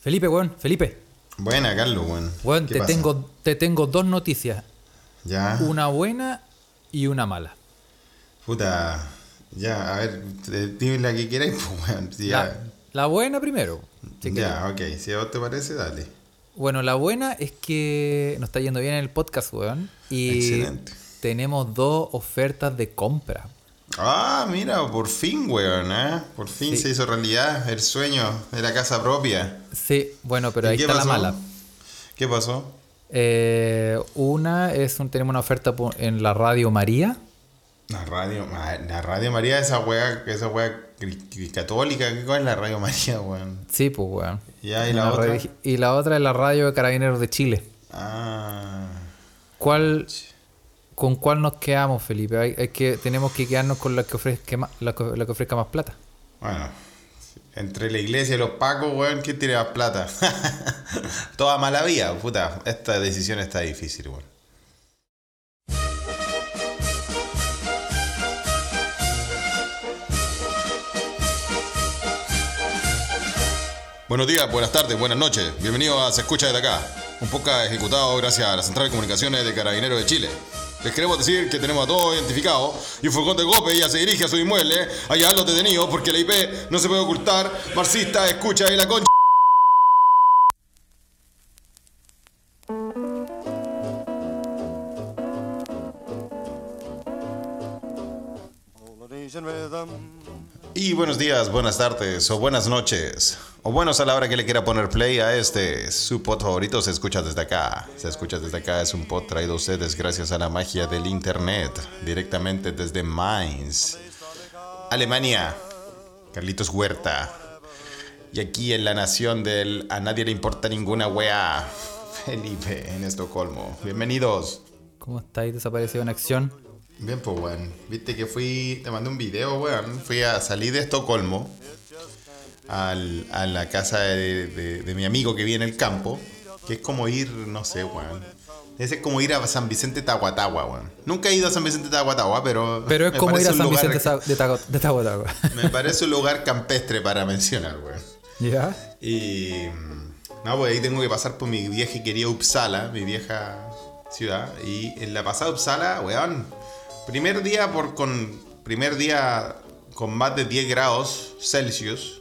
Felipe, weón, Felipe. Buena, Carlos, weón. Weón, ¿Qué te pasa? tengo, te tengo dos noticias. Ya. Una buena y una mala. Puta. Ya, a ver, eh, dime la que queráis, pues, weón. Si La, Ya, la buena primero. si querés. ya ok. Si a vos te parece, dale. Bueno, la buena es que nos está yendo bien en el podcast, weón. Y Excelente. tenemos dos ofertas de compra. Ah, mira, por fin, weón, ¿eh? Por fin Sí. se hizo realidad el sueño de la casa propia. Sí, bueno, pero ¿Y ahí está pasó? la mala. ¿Qué pasó? Eh, una es un, tenemos una oferta en la radio María. La radio, la radio María, esa weá, esa weá católica, ¿qué es la radio María, weón? Sí, pues, weón. Ya, ¿y la otra? y la otra es la radio de Carabineros de Chile. Ah. ¿Cuál, ¿Con cuál nos quedamos, Felipe? Hay, que, tenemos que quedarnos con la que ofrezca más, la, que- ofrezca más plata. Bueno, entre la iglesia y los pacos, weón, ¿quién tiene más plata? Toda mala vía, puta. Esta decisión está difícil, weón. Buenos días, buenas tardes, buenas noches. Bienvenido a Se Escucha desde acá, un podcast ejecutado gracias a la Central de Comunicaciones de Carabineros de Chile. Les queremos decir que tenemos a todos identificados y un furgón de golpe ya se dirige a su inmueble a llevarlos detenidos porque la IP no se puede ocultar. Marxista, escucha y la concha. Y buenos días, buenas tardes o buenas noches. O buenos a la hora que le quiera poner play a este. Su pod favorito se escucha desde acá. Se escucha desde acá es un pod traído a ustedes gracias a la magia del internet. Directamente desde Mainz, Alemania. Carlitos Huerta. Y aquí en la nación del a nadie le importa ninguna wea. Felipe en Estocolmo. Bienvenidos. ¿Cómo estáis desaparecido en acción? Bien, pues, weón. Viste que fui, te mandé un video, weón. Fui a salir de Estocolmo al- a la casa de, de- de mi amigo que vive en el campo, que es como ir, no sé, weón. Ese es como ir a San Vicente Tahuatahua, weón. Nunca he ido a San Vicente Tahuatahua, pero. Pero es me como ir a San lugar- Vicente de Tahuatahua. Me parece un lugar campestre para mencionar, weón. ¿Ya? Y. No, pues ahí tengo que pasar por mi vieja y querida Uppsala, mi vieja ciudad. Y en la pasada Uppsala, weón. Primer día por con. Primer día con más de 10 grados Celsius.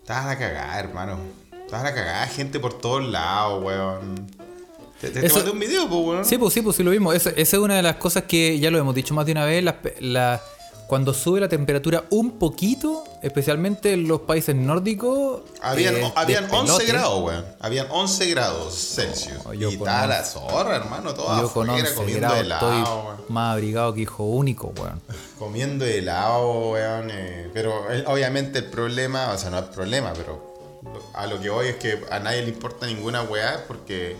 Estaba a la cagada, hermano. Estaba a la cagada, gente por todos lados, weón. Te, te- te Eso- mandé un video, pues, weón. Sí, pues sí, pues sí lo mismo. Esa, es una de las cosas que ya lo hemos dicho más de una vez. las pe- la- cuando sube la temperatura un poquito, especialmente en los países nórdicos. Habían, eh, habían de 11 pelote. grados, weón. Habían 11 grados Celsius. Yo y once- la zorra, hermano. Todo Yo con afuera 11 comiendo grados helado, estoy weón. más abrigado que hijo único, weón. Comiendo helado, weón. eh, pero eh, obviamente el problema, o sea, no es problema, pero a lo que voy es que a nadie le importa ninguna weá porque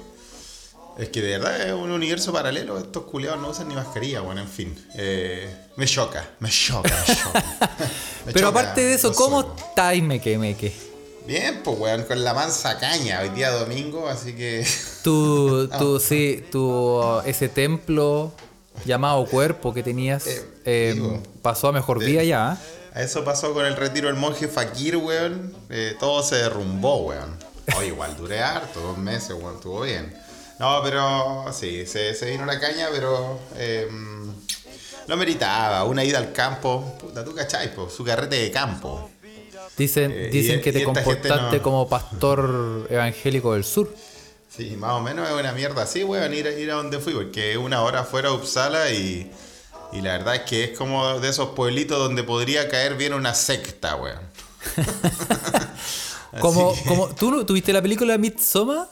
es que de verdad es un universo paralelo. Estos culiados no usan ni mascarilla, bueno, en fin. Eh, me choca, me choca, me choca. Me Pero choca aparte de eso, ¿cómo estáis, meque, meque? Bien, pues weón, con la mansa caña. Hoy día domingo, así que. Tu, tu, sí, tu, ese templo llamado cuerpo que tenías Eh, eh, digo, pasó a mejor vida ya. ¿eh? A eso pasó con el retiro del monje Fakir, weón. Todo se derrumbó, weón. Oye, igual duré harto, dos meses, weón, estuvo bien. No, pero sí, se, se vino la caña, pero eh, lo meritaba. Una ida al campo, puta, tú cachai, po, su carrete de campo. Dicen, Eh, dicen y- que te comportaste no- como pastor evangélico del sur. Sí, más o menos es una mierda así, weón, ir, a- ir a donde fui, porque una hora fuera de Uppsala y, y la verdad es que es como de esos pueblitos donde podría caer bien una secta, weón. Como, que- como, ¿Tú tuviste la película Midsommar?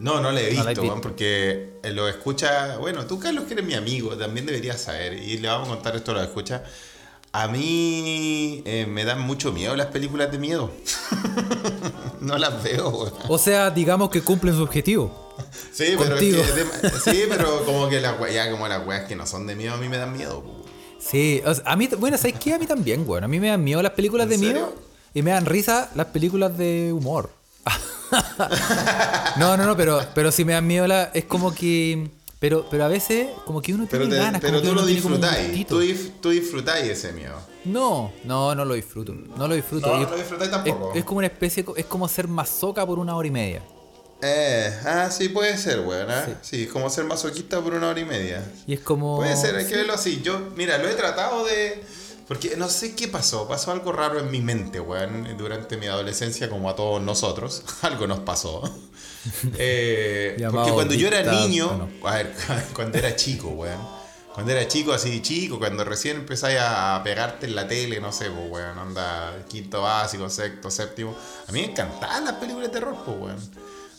No, no le he visto, porque eh, lo escucha. Bueno, tú, Carlos, que eres mi amigo, también deberías saber. Y le vamos a contar esto, lo escucha. A mí eh, me dan mucho miedo las películas de miedo. no las veo, weón. O sea, digamos que cumplen su objetivo. Sí, pero, es que- sí, pero como que las weas, como las weas que no son de miedo, a mí me dan miedo. Sí, o sea, a mí, bueno, ¿sabes qué? A mí también, bueno. A mí me dan miedo las películas ¿En de serio? miedo y me dan risa las películas de humor. no, no, no, pero, pero si me dan miedo la, es como que Pero, pero a veces, como que uno Pero, tiene te- ganas, pero tú lo disfrutáis. Tú, disfrutáis ese miedo. No, no, no lo disfruto. No lo disfruto. No, no lo disfrutáis es, tampoco. es como una especie, es como ser masoca por una hora y media. Eh, ah, sí, puede ser, weón. ¿ah? Sí. como ser masoquista por una hora y media. Y es como. Puede ser, hay que verlo así. Yo, mira, lo he tratado de. Porque no sé qué pasó. Pasó algo raro en mi mente, weón. Durante mi adolescencia, como a todos nosotros. algo nos pasó. Eh, porque cuando yo era niño. ¿o A ver, cuando era chico, weón. Cuando era chico, así chico, cuando recién empezáis a pegarte en la tele, no sé, pues, weón, onda quinto básico, sexto, séptimo. A mí me encantaban las películas de terror, pues, weón.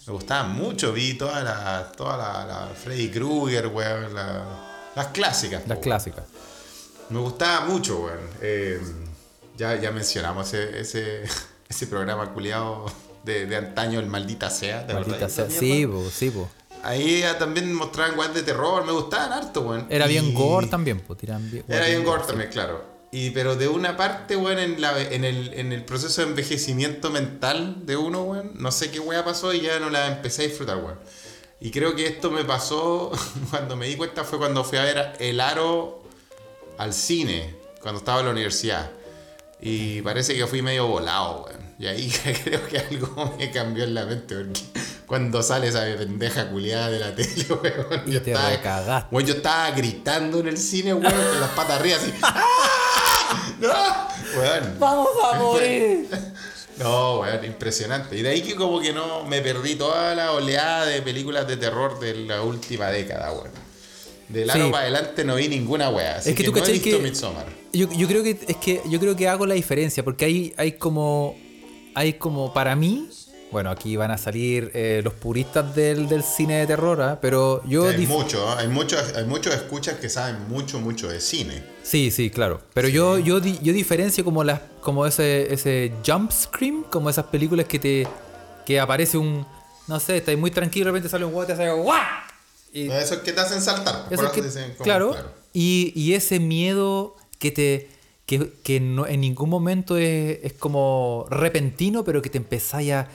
Me gustaban mucho, vi todas las, toda la, la Freddy Krueger, weón, la- las clásicas. Las po, clásicas. Me gustaba mucho, weón. Eh, ya, ya mencionamos ese, ese, ese programa culiado de, de antaño, el Maldita Sea. ¿te Maldita sea. Sí, po, sí, po. Ahí también mostraban weón de terror, me gustaban harto, weón. Era bien Y- gore también, po. Tiran bien. Era bien gore sí. también, claro. Y, pero de una parte, weón, en, la, en, el, en el proceso de envejecimiento mental de uno, weón, no sé qué weá pasó y ya no la empecé a disfrutar, weón. Y creo que esto me pasó cuando me di cuenta fue cuando fui a ver El Aro al cine, cuando estaba en la universidad. Y parece que fui medio volado, weón. Y ahí creo que algo me cambió en la mente, porque cuando sale esa pendeja culiada de la tele, weón. Y yo te estaba-. Weón, yo estaba gritando en el cine, weón, con las patas arriba así. ¡Ah! ¡No! Weón. ¡Vamos a morir! No, weón, impresionante. Y de ahí que como que no me perdí toda la oleada de películas de terror de la última década, weón. Del Sí. para adelante no vi ninguna weá. Así Es que tú no he visto que- Midsommar. Yo, yo creo que es que yo creo que hago la diferencia porque hay hay como hay como para mí bueno aquí van a salir eh, los puristas del, del cine de terror ¿ah? pero yo hay mucho, ¿eh? hay muchos, hay muchos escuchas que saben mucho, mucho de cine. sí sí claro pero yo yo yo diferencio como las como ese ese jump scream como esas películas que te que aparece un no sé estás muy tranquilo de repente sale un huevo y te hace ¡guau! Y Eso es que te hacen saltar. por Eso eso que- dicen como- claro, Y, y ese miedo que te que, que no, en ningún momento es, es como repentino, pero que te empezáis a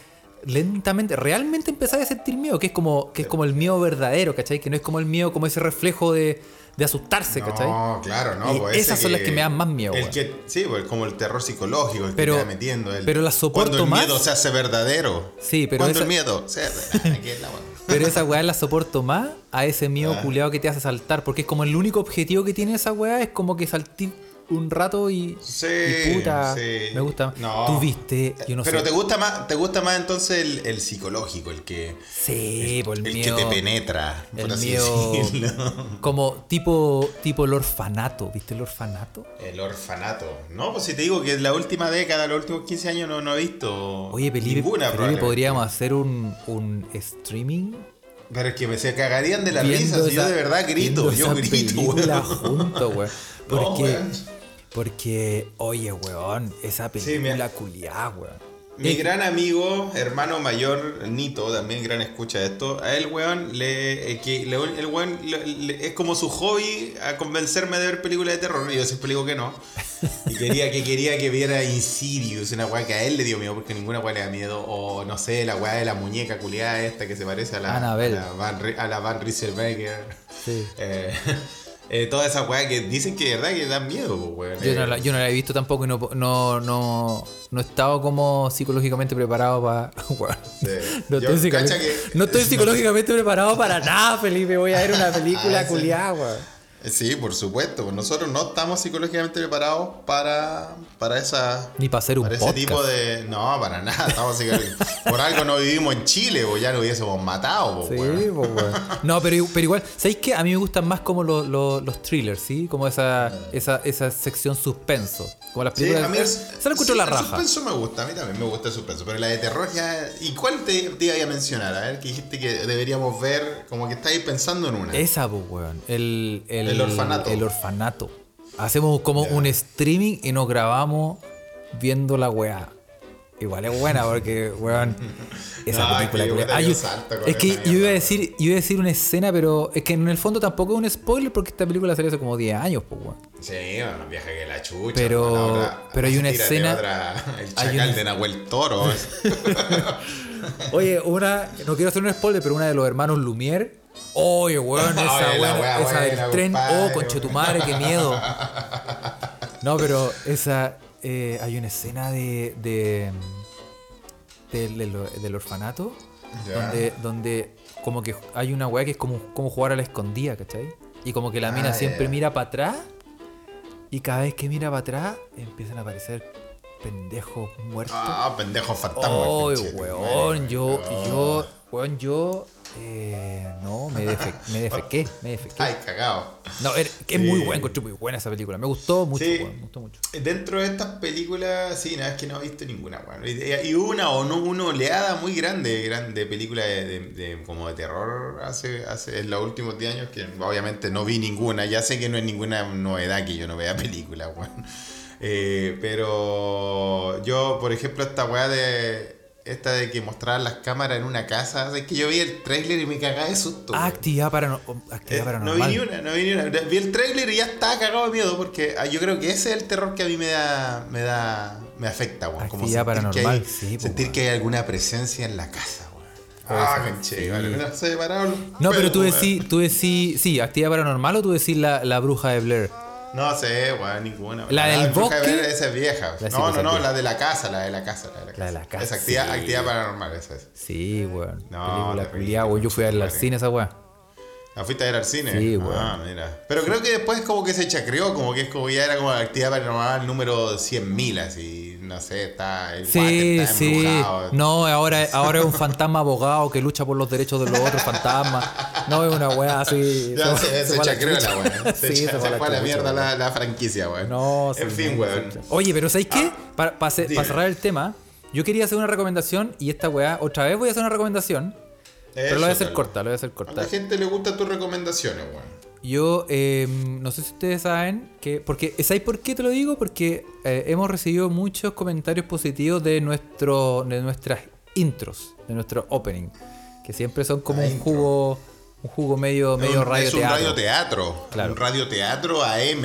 lentamente, realmente empezáis a sentir miedo, que es como que es como el miedo verdadero, ¿cachai? Que no es como el miedo, como ese reflejo de, de asustarse, ¿cachai? No, claro, no. Y pues esas son las que me dan más miedo, El que, sí, pues como el terror psicológico, el Pero- que te va metiendo. El, pero la soporto Cuando el más. miedo se hace verdadero. Sí, pero Cuando esa- el miedo se hace... Aquí es la. Pero esa weá la soporto más a ese miedo Ah. culeado que te hace saltar, porque es como el único objetivo que tiene esa weá, es como que saltí un rato y, Sí, y puta, sí. me gusta. No. Tú viste, yo no Pero sé. te gusta más, te gusta más entonces el, el psicológico, el que, Sí, por el, el miedo. que te penetra, por el así miedo decirlo. como tipo tipo el orfanato, ¿viste el orfanato? El orfanato. No, pues si te digo que en la última década, los últimos 15 años no, no he visto Oye, Felipe, ninguna. Felipe, podríamos hacer un, un streaming Pero es que me se cagarían de la viendo risa. si yo de verdad grito, yo grito, weón. juntos, weón. No, Porque weón. Porque oye, weón, esa Sí, película mira. culiada, weón. Mi Eh, gran amigo, hermano mayor, Nito, también gran escucha de esto. A él, weón, le, eh, que, le- el weón le- le- es como su hobby a convencerme de ver películas de terror. Y yo siempre digo que no. Y quería que quería que viera Insidious, una weá que a él le dio miedo porque ninguna weá le da miedo. O no sé, la weá de la muñeca culiada esta que se parece a la, Annabelle. a la Van, a la Van Rieselberger. Sí. Eh, eh, toda esa weá que dicen que de verdad que dan miedo, pues, weón. Yo no, Eh, la, yo no la he visto tampoco y no, no, no, no he estado como psicológicamente preparado para. Sí. no, estoy que- no estoy psicológicamente preparado para nada, Felipe. Voy a ver una película Ah, sí. culiada, weón. Sí, por supuesto. pues Nosotros no estamos psicológicamente preparados para, para esa. Ni para hacer un Para ese tipo de. No, para nada. Estamos Por algo no vivimos en Chile, o ya lo hubiésemos matado, po, Sí, weón. pues, weón. No, pero, pero igual, ¿sabéis qué? A mí me gustan más como los, los, los thrillers, ¿sí? Como esa, esa, esa sección suspenso. Como las Sí, películas. a mí el, se encuentro sí, la el raja. suspenso me gusta, a mí también me gusta el suspenso, pero la de terror ya... ¿Y cuál te, te iba a mencionar? A ver, que dijiste que deberíamos ver, como que estáis pensando en una. Esa, pues, weón. El, el, El orfanato. El orfanato. Hacemos como un streaming y nos grabamos viendo la weá. Igual es buena porque, weón, esa No, película. que yo Ah, es que yo iba a decir, yo iba a decir una escena, pero es que en el fondo tampoco es un spoiler porque esta película salió hace como 10 años, pues, weón. Sí, bueno, más vieja que la chucha. Pero- pero hay una escena- otra, el chacal una- de Nahuel Toro. Oye, una, no quiero hacer un spoiler, pero una de los hermanos Lumière Oye, weón, esa, Oye, la buena- wea esa del tren. compadre, Oh, conchetumare, qué miedo. No, pero esa. eh, hay una escena de. de del, del- del orfanato. Donde, donde como que hay una weá que es como, como jugar a la escondida, ¿cachai? Y como que la mina Ah, siempre mira para atrás. Y cada vez que mira para atrás, empiezan a aparecer pendejos muertos. Ah, pendejo fantasma. Oh, weón, yo, yo, weón, yo, eh, no, me, defe, me defequé, me defequé. Ay, cagado. No, es muy buena, encontré muy buena esa película. Me gustó mucho, Sí. weón, me gustó mucho. Dentro de estas películas, sí, nada, es que no he visto ninguna, weón. Y, una o no una oleada muy grande, grande película de, de- de- como de terror hace, hace en los últimos 10 años que obviamente no vi ninguna. Ya sé que no es ninguna novedad que yo no vea películas, weón. Eh, pero yo, por ejemplo, esta weá de esta de que mostraban las cámaras en una casa, es que yo vi el trailer y me cagaba de susto. Ah, actividad, parano- actividad Eh, no paranormal. vi ni una, no vi ni una. Vi el tráiler y ya estaba cagado de miedo porque ah, yo creo que ese es el terror que a mí me da, me da, me afecta, weón. Como Actividad sentir que paranormal, hay- sí, pues, sentir que hay alguna presencia en la casa, weón. Ah, ser, conche, sí. vale, no sé, parado. No, pero tú weón. decís, tú decís, sí, actividad paranormal o tú decís la, la bruja de Blair. No sé, weón, ninguna. ¿La Ah, del de bosque? Esa es vieja. La no, no, no, la de la casa, la de la casa, la de la casa. La de la casa, Esa actividad, sí. actividad paranormal, esa es. Sí, weón. No, película culiá, weón. Yo fui a ver al cine esa weá. ¿La fuiste a ver al cine? Sí, weón. Ah, mira. Pero creo que después como que se chacreó, como que es como ya era como la actividad paranormal número 100.000, así, no sé, está el Sí, está sí. No, ahora, ahora es un fantasma abogado que lucha por los derechos de los otros fantasmas. No es una weá así. Se- se, se se a la chacreó la chucha. weón. Se, Sí, fue a la a mierda la, la franquicia, weón. No, sí, En fin, weón. Oye, pero ¿sabéis qué? Para dime. cerrar el tema, yo quería hacer una recomendación y esta weá, otra vez voy a hacer una recomendación, pero lo voy a hacer corta, lo voy a hacer A corta. la gente le gustan tus recomendaciones, weón. Yo eh, no sé si ustedes saben que. Porque, ¿Sabéis por qué te lo digo? Porque eh, hemos recibido muchos comentarios positivos de, nuestro, de nuestras intros, de nuestro opening. Que siempre son como La un intro. jugo. Un jugo medio, medio Un- radio es un teatro. radioteatro. Claro. Un radioteatro AM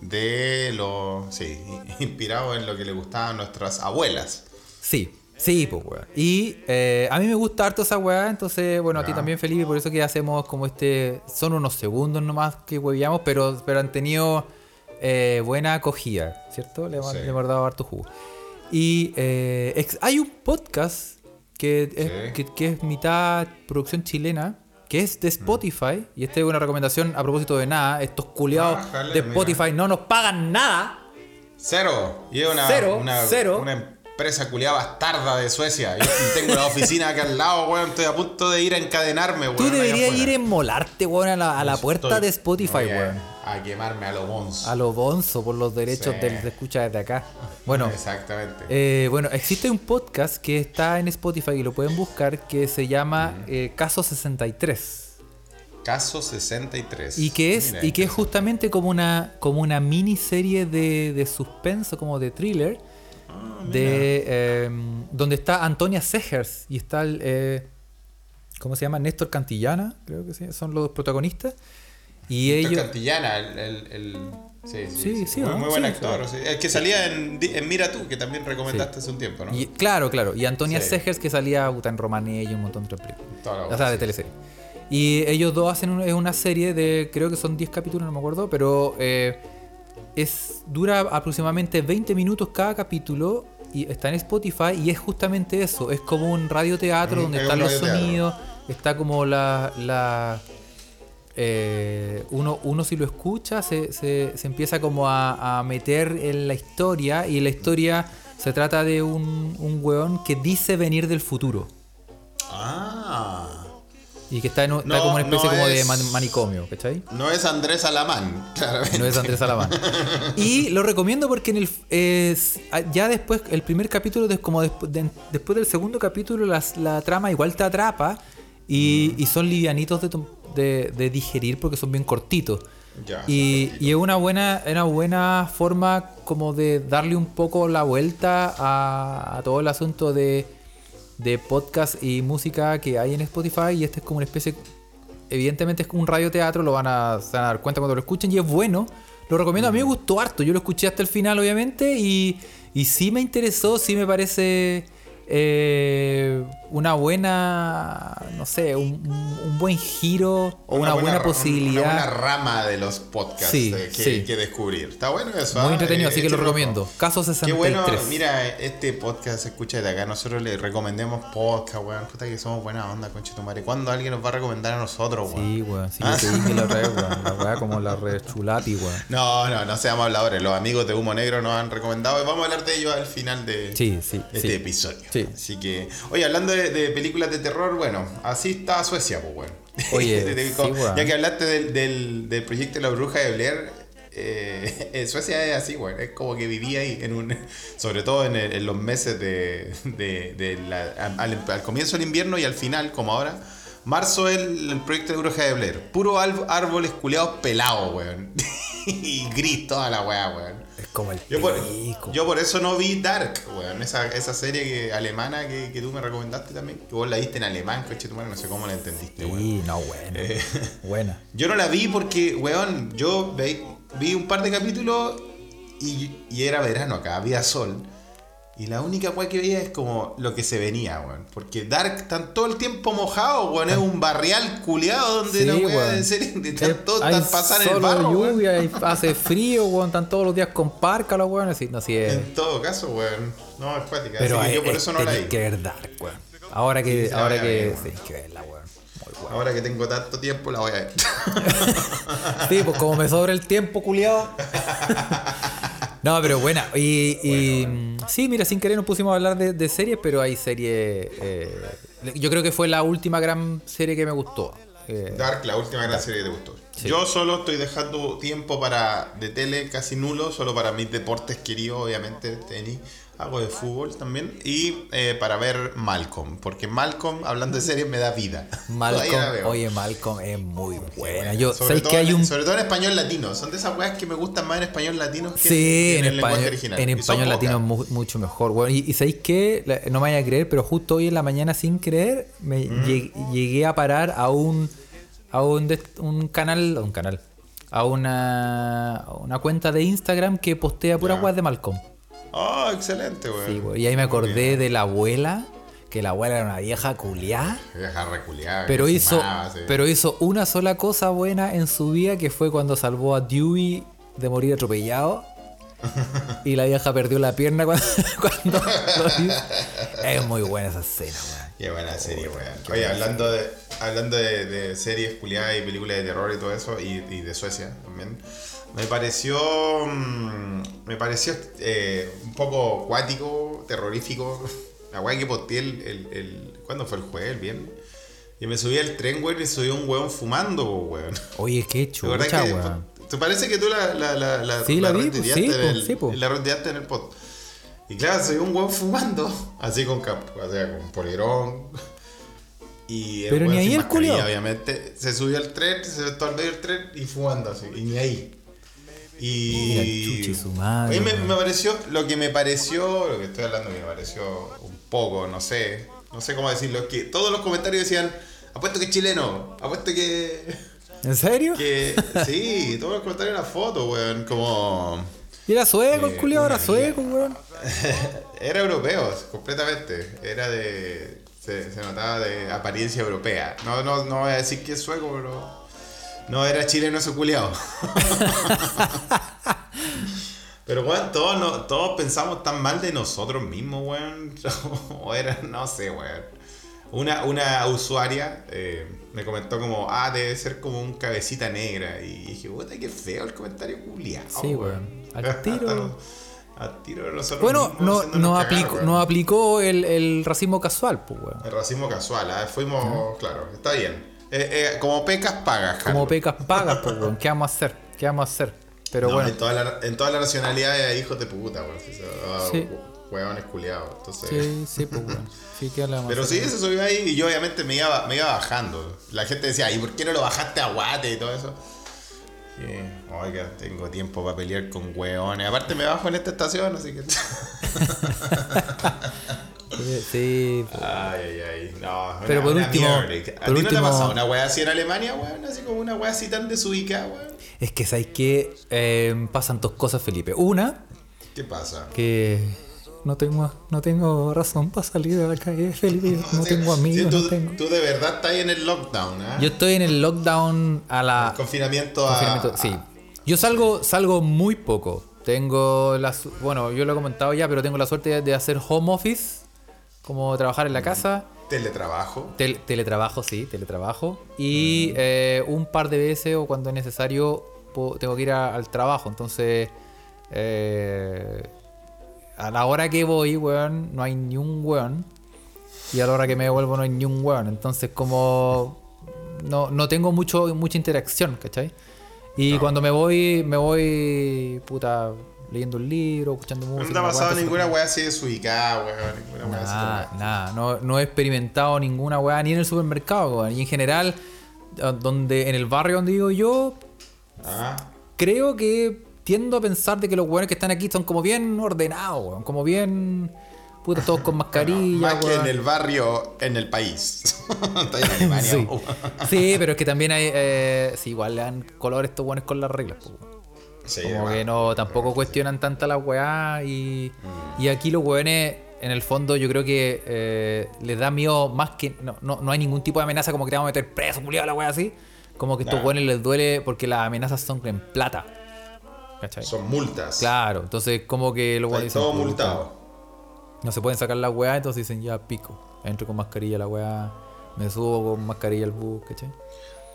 de los. Sí, inspirado en lo que le gustaban nuestras abuelas. Sí, sí, pues weón. Y eh, a mí me gusta harto esa weá, entonces, bueno, a ti también, Felipe, por eso que hacemos como este. Son unos segundos nomás que hueveamos, pero, pero han tenido eh, buena acogida, ¿cierto? Le, hemos- Sí. le hemos dado harto jugo. Y eh, hay un podcast que es, Sí. que, que es mitad producción chilena. Que es de Spotify, y esta es una recomendación a propósito de nada. Estos culiados Ah, de mira. Spotify no nos pagan nada. Cero. Y es una, Cero, una, cero. una empresa culiada bastarda de Suecia. Yo tengo la oficina acá al lado, weón. Estoy a punto de ir a encadenarme, weón. Tú deberías ir a enmolarte, weón, a la, a la puerta Estoy- de Spotify, weón. A quemarme a lo bons. A lo bonzo por los derechos Sí. del se escucha desde acá. Bueno, Exactamente. eh, bueno, existe un podcast que está en Spotify y lo pueden buscar que se llama eh, Caso 63. Caso 63. Y que es, Mira, y que es justamente como una, como una miniserie de, de suspenso, como de thriller, Ah, de eh, donde está Antonia Segers y está el, eh, ¿cómo se llama? Néstor Cantillana, creo que sí, son los protagonistas. Y Víctor ellos... Cantillana, el, el, el- Sí, sí, Sí, sí. muy, ¿no? muy buen actor. El que salía en, Mira tú, que también recomendaste hace un tiempo, ¿no? Y, claro, claro. Y Antonia. Segers que salía en Romané y un montón de películas. O sea, de teleserie. Y ellos dos hacen una, es una serie de, creo que son 10 capítulos, no me acuerdo, pero eh, es dura aproximadamente 20 minutos cada capítulo y está en Spotify y es justamente eso, es como un radioteatro Mm, donde es están un los sonidos, está como la... la eh, uno, uno si lo escucha se, se- se empieza como a, a meter en la historia y la historia se trata de un, un weón que dice venir del futuro Ah. y que está, en, un- está No, como una especie no como de es- man- manicomio, ¿cachai? No es Andrés Alamán, claramente. No es Andrés Alamán. Y lo recomiendo porque en el, es- ya después, el primer capítulo, des- como despu- de- después del segundo capítulo, las- la trama igual te atrapa y, y son livianitos de, de- de digerir porque son bien cortitos. Ya, Y, y es una buena, una buena forma como de darle un poco la vuelta a, a todo el asunto de, de podcast y música que hay en Spotify. Y este es como una especie, evidentemente es como un radioteatro, lo van a, se van a dar cuenta cuando lo escuchen y es bueno. Lo recomiendo, a mí me gustó harto, yo lo escuché hasta el final obviamente y, y sí me interesó, sí me parece eh, una buena, no sé, un, buen giro o una, buena, posibilidad. Una buena rama de los podcasts Sí, eh, que, sí. que descubrir. Está bueno eso. Muy ah, entretenido, eh, así que lo recomiendo. Caso Qué 63. bueno, mira, este podcast se escucha de acá. Nosotros le recomendemos podcast, weón. Puta que somos buena onda, concha tu madre. ¿Cuándo alguien nos va a recomendar a nosotros, weón? Sí, weón. Sí, yo te dije la red, weón. La weá como la red chulapi, weón. No, no, no seamos habladores. Los amigos de Humo Negro nos han recomendado y vamos a hablar de ellos al final de Sí, sí, este episodio. Sí. Así que, oye, hablando de, de películas de terror, bueno, así está Suecia, pues, bueno. Oye, sí, ya que hablaste del, del, del proyecto de la bruja de Blair, eh, en Suecia es así, bueno, es como que vivía ahí, en un, sobre todo en, el- en los meses de, de- de la- al, al comienzo del invierno y al final, como ahora. Marzo es el, el proyecto de bruja de Blair. Puro árboles culeados pelados, weón. y gris toda la weá, weón. Es como el Yo por, yo por eso no vi Dark, weón. Esa, esa serie que- alemana que, que tú me recomendaste también. Que vos la viste en alemán, coche tu madre, no sé cómo la entendiste, weón. Sí, no, buena. Eh, Buena. yo no la vi porque, weón, yo ve- vi un par de capítulos y, y era verano acá, había sol. Y la única weá que veía es como lo que se venía, weón. Porque Dark están todo el tiempo mojados, weón. Es un barrial culeado donde Sí, la weá weón. Eh, están todos hay están pasando en el barro, weón. lluvia, hace frío, weón. Están todos los días con parca los weones. Así, no, así es. En todo caso, weón. No, es cuática. Pero así que hay, yo por eso no la vi. que ver Dark, weón. Ahora que, Sí, ahora que, ver, weón. sí, que verla, weón. Weón. Ahora que tengo tanto tiempo la voy a ver. Sí, pues como me sobra el tiempo, culiado. No, pero buena. Y, y, mm, sí, mira, sin querer nos pusimos a hablar de, de series, pero hay series. eh, yo creo que fue la última gran serie que me gustó. Eh, Dark, la última gran serie que te gustó. Sí. Yo solo estoy dejando tiempo para de tele casi nulo, solo para mis deportes queridos, obviamente, tenis, algo de fútbol también, y eh, para ver Malcolm, porque Malcolm, hablando de series, me da vida. Malcolm, oye, Malcolm es muy buena. Yo, sobre, ¿sabéis todo que hay en, un. sobre todo en español latino. Son de esas weas que me gustan más en español latino que Sí, que en, el lenguaje español, original. en Y español latino es mucho mejor. Bueno, y, y ¿sabéis? La- No me vaya a creer, pero justo hoy en la mañana, sin creer, me lleg- llegué a parar a un a un, canal, un canal, a una, a una cuenta de Instagram que postea puras Ya. weas de Malcolm. Oh, excelente, weón. Sí, güey. Y ahí me acordé de la abuela, que la abuela era una vieja culiá. Vieja reculeada, Pero hizo, fumaba, sí. pero hizo una sola cosa buena en su vida, que fue cuando salvó a Dewey de morir atropellado. y la vieja perdió la pierna cuando, cuando lo hizo. Es muy buena esa escena, weón. Qué buena serie, weón. Oye, hablando de, hablando de, de series culiadas y películas de terror y todo eso, y, y de Suecia también, me pareció. mm, Me pareció eh, un poco acuático, terrorífico. La weá que posteé el, el, el- ¿Cuándo fue el jueves? El viernes. Y me subí al tren, weón, y subí un weón fumando, weón. Oye, qué ¿Te acordás chucha, que- weón. ¿Te parece que tú la, la, la, la, Sí, la vi, pues, sí, en pues, el- sí, pues. la en el pod? Y claro, soy un weón fumando, así con cap, o sea, con polerón. Y el Pero ni ahí el culiao. Obviamente, se subió al tren, se sentó al medio del tren y fumando así, y ni ahí. Y. su madre, me, me pareció, lo que me pareció, lo que estoy hablando que me pareció un poco, no sé, no sé cómo decirlo, que todos los comentarios decían, apuesto que es chileno, apuesto que. ¿En serio? Que sí, todos los comentarios en la foto, weón. Como. Y era sueco, el Eh, culiao era sueco, weón. Era europeo, completamente. Era de. Se, se notaba de apariencia europea. No, no, no voy a decir que es sueco, pero. No era chileno ese culiao. Pero, weón, todos, no- todos pensamos tan mal de nosotros mismos, weón. O era, no sé, weón. Una, una usuaria eh, me comentó como, ah, debe ser como un cabecita negra. Y dije, puta, qué feo el comentario culiao. Sí, weón. Al tiro. Al tiro nosotros Bueno, no, no aplicó, no aplicó el, el racismo casual, pues, weón. El racismo casual, ah, fuimos, claro, está bien. Eh, eh, como pecas pagas, Como Carlos. pecas pagas, pues, weón. ¿Qué vamos a hacer? ¿Qué vamos a hacer? Pero No, bueno. en, todas las en todas las nacionalidades hay hijos de puta, weón. Sí, son, Sí. Huevones culiados. Entonces. Sí, sí, pues, weón. Sí, ¿qué le vamos a Pero sí, se subió ahí y yo obviamente me iba, me iba bajando. La gente decía, ¿y por qué no lo bajaste a guate y todo eso? Oiga, tengo tiempo para pelear con hueones. Aparte me bajo en esta estación, así que... Sí, sí. Ay, ay, ay. No, Pero una- por una último- mierda. ¿A por ti no te último- ha pasado una wea así en Alemania, weón? Así como una wea así tan desubicada, weón. Es que, ¿sabes qué? Eh, pasan dos cosas, Felipe. Una, ¿Qué pasa? que no tengo, no tengo razón para salir de la calle, Felipe. No Sí, tengo sí, amigos, tú, no tengo. tú de verdad estás en el lockdown, ¿ah? Yo estoy en el lockdown a la. El confinamiento, a- sí. Yo salgo, salgo muy poco. Tengo la bueno, yo lo he comentado ya, pero tengo la suerte de hacer home office, como trabajar en la casa. teletrabajo. Tel- teletrabajo, sí, teletrabajo. Y eh, un par de veces o cuando es necesario tengo que ir a- al trabajo. Entonces, eh, a la hora que voy, weón, no hay ni un weón. Y a la hora que me devuelvo no hay ni un weón. Entonces, como no, no tengo mucho, mucha interacción, ¿cachai? Y cuando me voy, me voy, puta, leyendo un libro, escuchando música. No te ha pasado ninguna weá así desubicada, weón. Ninguna weá así Nada, no, no he experimentado ninguna weá ni en el supermercado, weón. Y en general, donde en el barrio donde vivo yo, Ah, creo que tiendo a pensar de que los weones que están aquí son como bien ordenados, weón. Como bien. Puta, todos con mascarilla, más que en el barrio, en el país. En. Sí. Sí, pero es que también hay. Eh, sí, igual le dan color estos weones con las reglas, weón. Sí, Como que no, tampoco cuestionan tanta la weá y, y aquí los weones, en el fondo, yo creo que eh, les da miedo más que. No, no, no hay ningún tipo de amenaza como que te vamos a meter preso, culiado, la weá así. Como que estos Nah. weones les duele porque las amenazas son en plata. ¿Cachai? Son multas. Claro, entonces como que los weones dicen, todo "Puta, multado. No se pueden sacar la weá, entonces dicen ya pico. Entro con mascarilla la weá, me subo con mascarilla al bus, ¿cachai?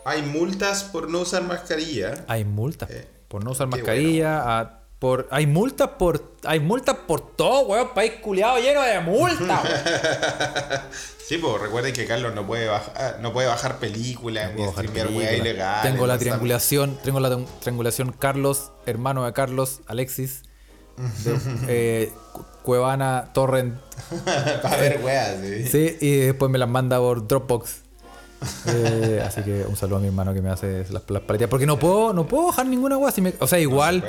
Hay multas por no usar mascarilla. Hay multas Eh, por no usar qué mascarilla. a- por, hay multas por. Hay multas por todo, weón. País culiado lleno de multas. Sí, pues recuerden que Carlos no puede bajar, no puede bajar películas ni Puedo bajar streamear weá películas. ilegal. Tengo la triangulación. Tengo la tri- triangulación Carlos, hermano de Carlos, Alexis. de, eh, Cu- Cuevana, Torrent. Para ver weas, sí. Sí, y después me las manda por Dropbox. Eh, así que un saludo a mi hermano que me hace las, las paletas. Porque no puedo, no puedo bajar ninguna weá. si me- o sea, igual.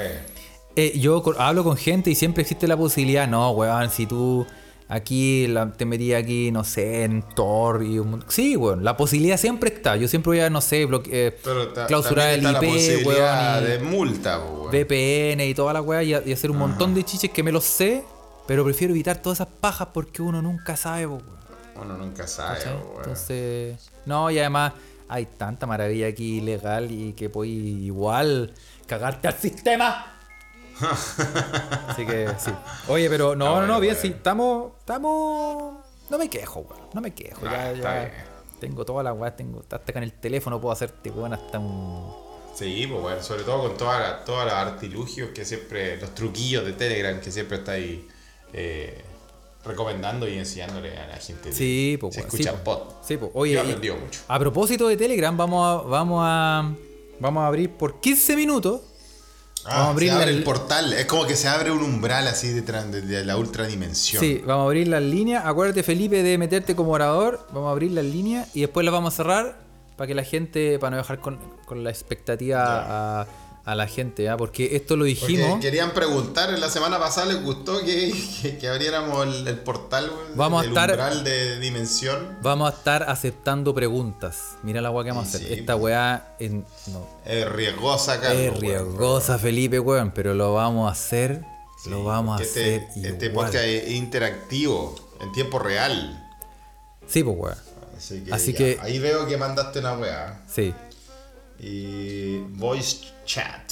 eh, yo hablo con gente y siempre existe la posibilidad. No, weón, si tú aquí la- te metí aquí, no sé, en Tor y un Sí, weón, la posibilidad siempre está. Yo siempre voy a, no sé, bloque- eh, Pero ta- clausurar el IP, weón, y de multa, weón. VPN y toda la weá y, hacer un montón de chiches que me los sé. Pero prefiero evitar todas esas pajas porque uno nunca sabe, weón. Uno nunca sabe, weón. Entonces, no, y además hay tanta maravilla aquí ilegal y que puedes igual cagarte al sistema. Así que sí. Oye, pero no, no, bueno, no, bien, bueno. sí, estamos, estamos, no me quejo, weón, no me quejo. Ah, ya, está ya bien. tengo todas las weas, tengo hasta acá en el teléfono puedo hacerte, weón, hasta un... Sí, pues bueno, sobre todo con todas las todas las artilugios que siempre, los truquillos de Telegram que siempre está ahí eh, recomendando y enseñándole a la gente. Sí, pues, Se escucha sí, po. pod. Sí, pues, oye, Yo aprendido mucho. a propósito de Telegram, vamos a, vamos a, vamos a abrir por 15 minutos. vamos a Ah, abrir se abre la- el portal, es como que se abre un umbral así de, tran- de- de la ultradimensión. Sí, vamos a abrir las líneas. Acuérdate, Felipe, de meterte como orador. Vamos a abrir las líneas y después las vamos a cerrar para que la gente, para no dejar con, con la expectativa a, a la gente, ¿ah? porque esto lo Porque dijimos. querían preguntar, la semana pasada les gustó que, que, que abriéramos el, el portal, Vamos a el estar- umbral de dimensión. Vamos a estar aceptando preguntas. Mira la weá que vamos a hacer. Sí, Esta weá en- no, Es riesgosa, Carlos. es weón. riesgosa, Felipe, weón, pero lo vamos a hacer. lo vamos a porque hacer. Este, este igual. podcast es interactivo, en tiempo real. Sí, pues weón. Así que, Así ya, que- ahí veo que mandaste una weá. Sí, Y voice chat.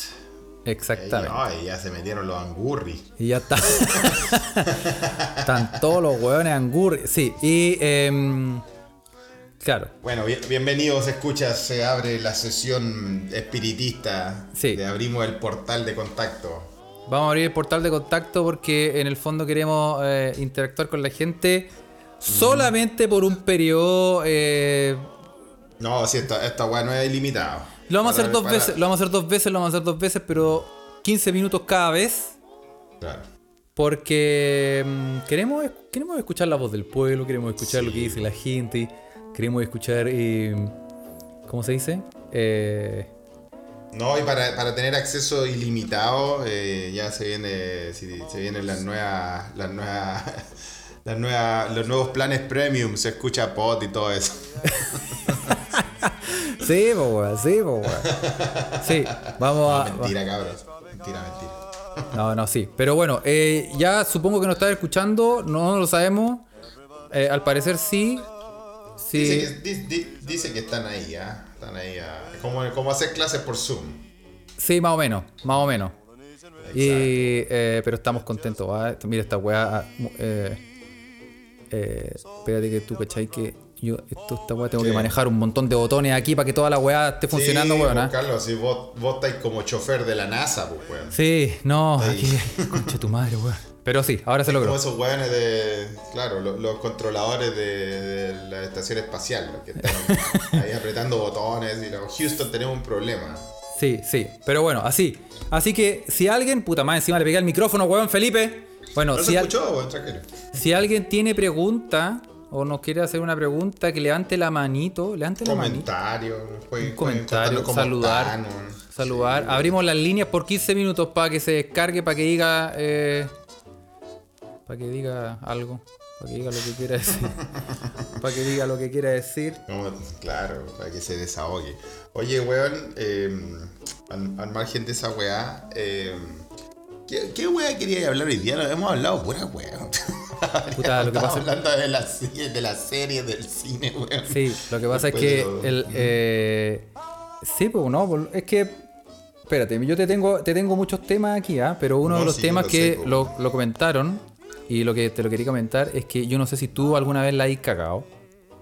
exactamente. Ay, ya se metieron los angurri. Y ya está. Están todos los hueones angurri. Sí, y. em, claro. Bueno, bien- bienvenidos, escuchas. Se abre la sesión espiritista. Sí. De abrimos el portal de contacto. Vamos a abrir el portal de contacto porque en el fondo queremos eh, interactuar con la gente solamente por un periodo. eh, No, sí, esta, esta weá no es ilimitada. Lo vamos a hacer dos para- veces, lo vamos a hacer dos veces, lo vamos a hacer dos veces, pero 15 minutos cada vez. Claro. Porque mm, queremos, queremos escuchar la voz del pueblo, queremos escuchar lo que dice la gente, queremos escuchar, eh, ¿cómo se dice? Eh, No, y para, para tener acceso ilimitado, eh, ya se viene, si- se vienen las nuevas, las nuevas, las nuevas, los nuevos planes premium, se escucha pod y todo eso. sí, po, weón, sí, po, weón. Sí, vamos a... Mentira, cabros. Mentira, mentira. No, no, sí. Pero bueno, eh, ya supongo que nos estás escuchando, no lo sabemos. Eh, al parecer sí. Sí. Dice, que, di- di- dice que están ahí, ¿ah? Están ahí, ah. Como, como hacer clases por Zoom. Sí, más o menos, más o menos. Y, eh, pero estamos contentos. ¿va? Mira esta weá. ah, Eh, eh, espérate que tú, ¿cachai? Que yo esto, esta weá tengo que manejar un montón de botones aquí para que toda la weá esté funcionando, sí, weón. ¿ah? Carlos, si vos, vos estáis como chofer de la NASA, pues, weón. Sí, no, aquí. Concha tu madre, weón. Pero sí, ahora se Como logró. esos weones de. Claro, lo- los, controladores de, de la estación espacial, los que están ahí apretando botones y los Houston tenemos un problema. Sí, sí. Pero bueno, así. Así que si alguien, puta madre, encima le pegué el micrófono, weón, Felipe. Bueno, ¿No si, se al- escuchó, weón? Tranquilo. si alguien tiene pregunta o nos quiere hacer una pregunta, que levante la manito. Levante la manito. Comentario, pueden- Un pueden comentario, saludar. Saludar. Abrimos las líneas por 15 minutos para que se descargue, para que diga. eh, para que diga algo. Para que diga lo que quiera decir. para que diga lo que quiera decir. Claro, para que se desahogue. Oye, weón, eh, al, al margen de esa weá, eh, ¿qué, ¿qué weá quería hablar hoy día? No, Hemos hablado pura weá. Puta, lo que Estamos pasa- hablando de series, de las series, del cine, weón. Sí, lo que pasa es que el. eh, sí, pues no, pues, es que. Espérate, yo te tengo, te tengo muchos temas aquí, ¿ah? pero uno No, de los sí, temas lo que sé, pues. lo, lo comentaron y lo que te lo quería comentar es que yo no sé si tú alguna vez la has cagado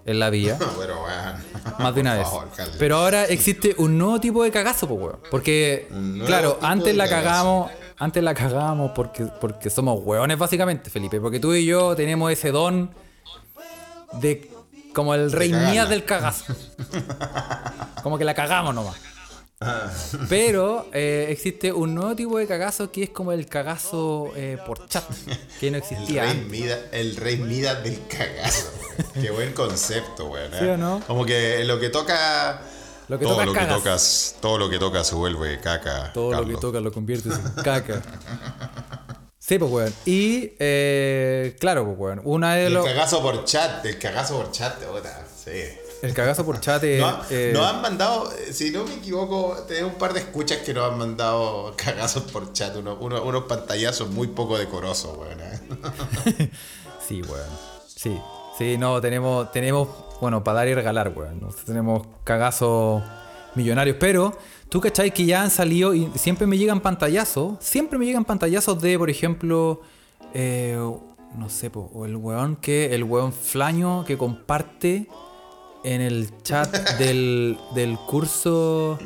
en la vida. Pero, weón. Más de una vez. favor. Pero ahora existe un nuevo tipo de cagazo, pues, weón. Porque, claro, antes la cagazo. Antes la cagamos porque, porque somos weones, básicamente, Felipe. Porque tú y yo tenemos ese don de como el rey. Mías del cagazo. como que la cagamos nomás. Pero eh, existe un nuevo tipo de cagazo que es como el cagazo eh, por chat, que no El existía rey, antes. Midas, el rey Midas del cagazo. Qué buen concepto, weón. ¿eh? ¿Sí o no? Como que lo que toca. Lo que todo tocas, lo que cagas. tocas, todo lo que toca se vuelve caca. Todo lo que Carlos. toca lo conviertes en caca. Sí, pues, weón. Y, eh, claro, pues, weón. Una de El cagazo por chat, el cagazo por chat, puta, sí. El cagazo por chat es. No, eh, nos han mandado, eh, si no me equivoco, tenemos un par de escuchas que nos han mandado cagazos por chat, unos, unos, unos pantallazos muy poco decorosos, weón. ¿eh? Sí, weón. Sí. Sí, no, tenemos, tenemos, bueno, para dar y regalar, weón. Nosotros Tenemos cagazos millonarios, pero tú cachai que ya han salido y siempre me llegan pantallazos, siempre me llegan pantallazos de, por ejemplo, eh, no sé, po, o el weón que, el weón flaño que comparte en el chat del, del curso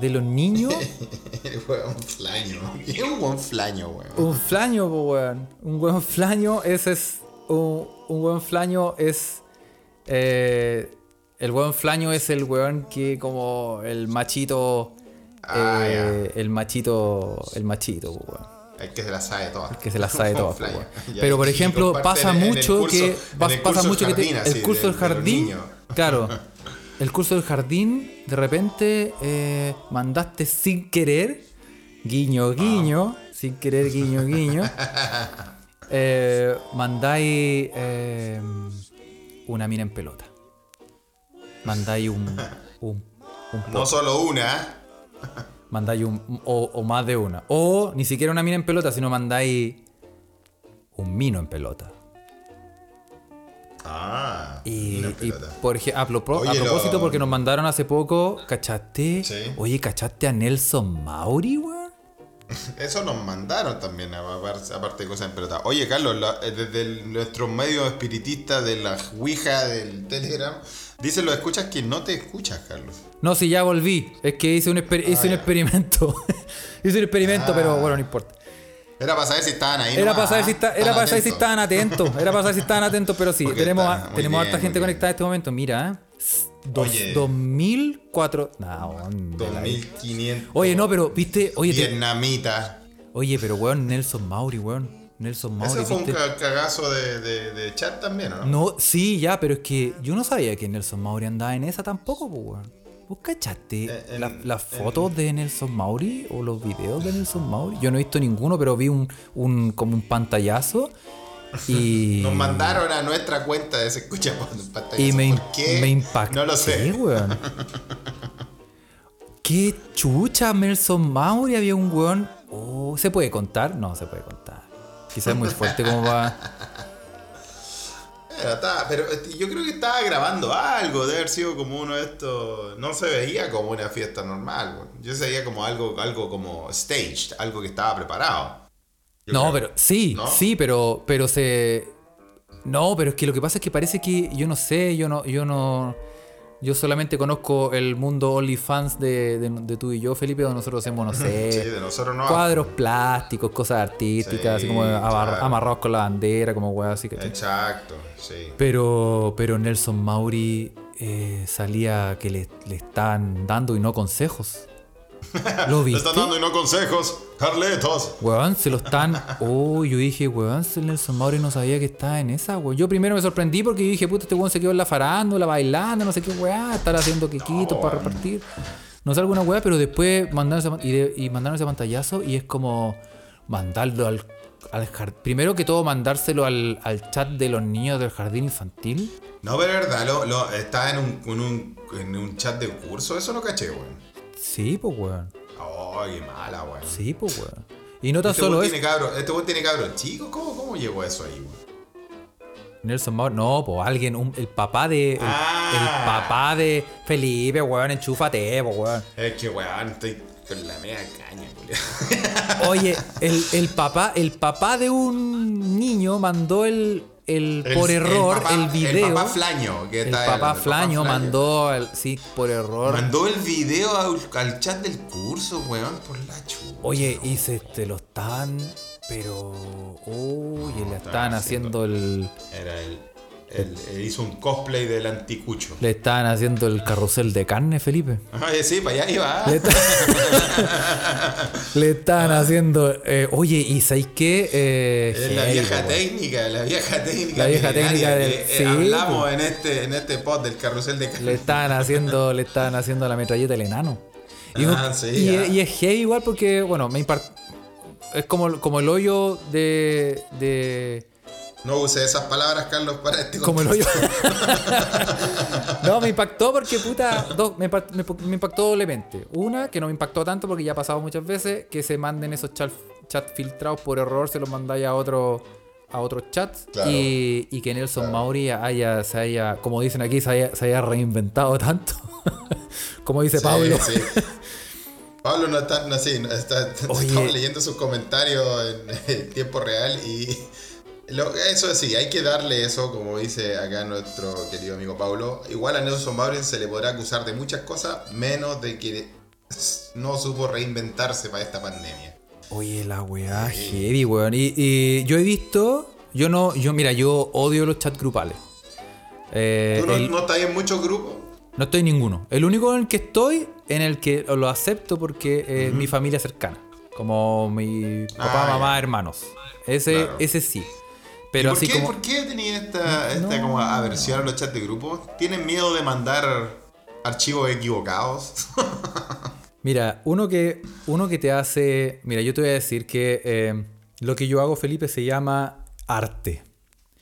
de los niños. El weón flaño. ¿Qué es un buen flaño, weón? Un flaño, po, weón. Un buen flaño, ese es. Un, un buen flaño es. Eh, el buen flaño es el weón que, como el machito. Ah, eh, el machito. El machito, weón. El que se la sabe todas. Que se la sabe todas, weón. Ya, Pero por ejemplo, pasa el mucho que. el pasa curso mucho que el curso de- del jardín. Claro. El curso del jardín, de repente eh, mandaste sin querer, guiño, guiño, sin querer, guiño, guiño. eh, mandáis eh, una mina en pelota. Mandáis un. un, un No solo una. mandáis un. O, o más de una. O ni siquiera una mina en pelota, sino mandáis un mino en pelota. Ah. Y, pelota. por ejemplo, a, a propósito, lo- porque nos mandaron hace poco, ¿cachaste? Sí. Oye, ¿cachaste a Nelson Mauri? Eso nos mandaron también, aparte de cosas en pelota. Oye, Carlos, la- eh, desde el- nuestros medios espiritistas de la Ouija, del Telegram, dicen los escuchas que no te escuchas, Carlos. No, si ya volví. Es que hice un, exper- hice un ya. experimento. hice un experimento, Ah. pero bueno, no importa. Era para saber si estaban ahí. Era nomás, para saber si, ¿ah? está- era Estaban para saber si estaban atentos. Era para saber si estaban atentos, pero sí. Porque Tenemos, está- a- muy tenemos bien, harta gente bien. conectada en este momento. Mira, ¿eh? Dos, Oye. 2004. No, ¿dónde la- 2500. Oye, no, pero, viste, oye, te- Vietnamita. oye, pero weón, Nelson Mauri, weón. Nelson Mauri. Ese fue un cagazo de, de- de chat también, ¿o ¿no? No, sí, ya, pero es que yo no sabía que Nelson Mauri andaba en esa tampoco, pues, weón. ¿Vos cachaste la- las fotos de Nelson Mauri o los videos de Nelson Mauri? Yo no he visto ninguno, pero vi un, un como un pantallazo y... Nos mandaron a nuestra cuenta de ese escucha pantalla. y me, ¿Por qué? me impacté, No lo sé. weón. Qué chucha, Nelson Mauri. Había un weón... Oh, ¿Se puede contar? No, se puede contar. Quizás es muy fuerte como va. Pero, estaba- pero, este, yo creo que estaba grabando algo, de haber sido como uno de estos. No se veía como una fiesta normal, güey. Yo se veía como algo, algo como staged, algo que estaba preparado. No, creo. pero sí, ¿No? sí, pero, pero se. No, pero es que lo que pasa es que parece que yo no sé, yo no, yo no. Yo solamente conozco el mundo OnlyFans de, de, de tú y yo, Felipe, donde nosotros hacemos, no sé, Sí, de nosotros no. cuadros plásticos, cosas artísticas, Sí, así como claro. amarrados con la bandera, como weá así, ¿cachai? Exacto, sí. Pero, pero Nelson Mauri eh, salía que le, le estaban dando y no consejos. ¿Lo Le viste? están dando y no consejos, Carletos. Weón, se lo están. Oh, yo dije, weón, Nelson Mauri no sabía que estaba en esa, weón. Yo primero me sorprendí porque yo dije, puta, este weón se quedó en la farándula, bailando, no sé qué weá, estar haciendo quequitos para repartir. No sé alguna weá, pero después mandaron ese, y, de- y mandaron ese pantallazo y es como mandarlo al. primero que todo, mandárselo al, al chat de los niños del jardín infantil. No, pero es verdad, lo, lo, está en un, en, un, en un chat de curso, eso no caché, weón. Sí, pues weón. Oh, qué mala, weón. Sí, pues weón. Y no tan Este solo eso. tiene cabro, este weón tiene cabros chicos, ¿cómo, ¿cómo llegó eso ahí, weón? Nelson Mauri, no, pues alguien, un- el papá de. El, Ah. el papá de Felipe, weón, enchúfate, pues weón. Es que, weón, estoy con la media caña. Oye, el, el papá, el papá de un niño mandó el, el, por error el, papá- video. El papá Flaño, que El está papá el Flaño mandó, el, sí, por error. Mandó el video al, al chat del curso, weón, por la chupa. Oye, y se te lo estaban, pero, oye, le estaban estaban haciendo haciendo- el, Era el, el- él hizo un cosplay del anticucho. le estaban haciendo el carrusel de carne, Felipe. Ay, sí, para allá iba. Le, esta- Le estaban haciendo. eh, oye, ¿y sabéis qué? Eh, Es la vieja técnica, la vieja técnica. La vieja técnica del- que, eh, sí, hablamos pues. en este, en este pod del carrusel de Le estaban haciendo, le estaban haciendo la metralleta del enano. Y, Ah, sí, y, es- y es heavy igual porque, bueno, me impar- Es como, como el hoyo de. de No use esas palabras, Carlos, para este como hoyo. contexto. no, me impactó porque, puta, dos, me, impact- me- me impactó doblemente. Una, que no me impactó tanto porque ya ha pasado muchas veces, que se manden esos chats chat filtrados por error, se los mandáis a otro a otros chats Claro. y, y que Nelson Mauri haya, se haya, como dicen aquí, se haya, se haya reinventado tanto. como dice Sí, Pablo. sí. Pablo no está, no, sí, no, está, Oye. estamos leyendo sus comentarios en, en tiempo real y lo- eso sí, hay que darle eso, como dice acá nuestro querido amigo Pablo. Igual a Nelson Mauri se le podrá acusar de muchas cosas, menos de que no supo reinventarse para esta pandemia. Oye, la weá, heavy, weón. Y, y yo he visto, yo no, yo mira, yo odio los chats grupales. Eh, ¿Tú no, el- no estás en muchos grupos? No estoy en ninguno. El único en el que estoy, en el que lo acepto porque es mi familia cercana. Como mi papá, Ah, mamá, ya. hermanos. Ese, Claro. ese sí. Pero ¿Y por así qué, como. ¿Por qué tenía esta, esta No. como aversión a los chats de grupo? ¿Tienen miedo de mandar archivos equivocados? Mira, uno que, uno que te hace. Mira, yo te voy a decir que eh, lo que yo hago, Felipe, se llama arte.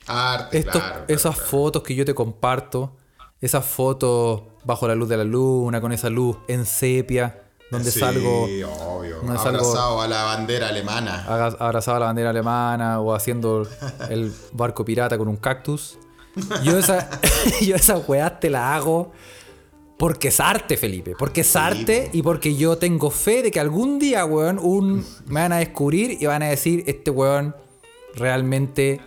Arte, Estos- claro. claro, esas claro. fotos que yo te comparto, esas fotos bajo la luz de la luna, con esa luz en sepia, donde sí, salgo obvio. donde salgo- Abrazado a la bandera alemana. abrazado a la bandera alemana o haciendo el barco pirata con un cactus. Yo esa, yo esa weá te la hago porque es arte, Felipe. Porque es arte y porque yo tengo fe de que algún día, weón, un, me van a descubrir y van a decir, este weón realmente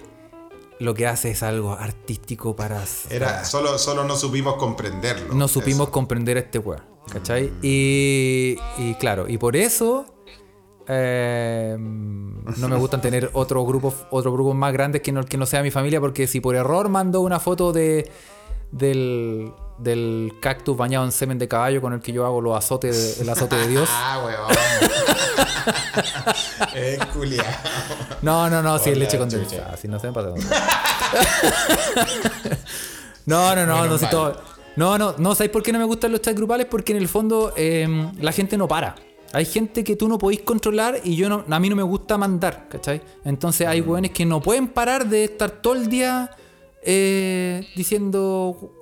lo que hace es algo artístico para... Era, solo, solo no supimos comprenderlo. no supimos Eso. comprender a este weón. ¿Cachai? Y, y claro, y por eso eh, no me gustan tener otros grupos otros grupos más grandes que no, que no sea mi familia, porque si por error mando una foto de del, del cactus bañado en semen de caballo con el que yo hago los azotes de- el azote de Dios. Ah, weón. es culiado. No, no, no, si es Hola, leche chucha. condensada, si no se me pasa. No, no, no, Menos no, si todo- no, no, no, ¿sabes por qué no me gustan los chats grupales? Porque en el fondo eh, la gente no para. Hay gente que tú no podéis controlar y yo no, a mí no me gusta mandar, ¿cachai? Entonces hay hueones que no pueden parar de estar todo el día eh, diciendo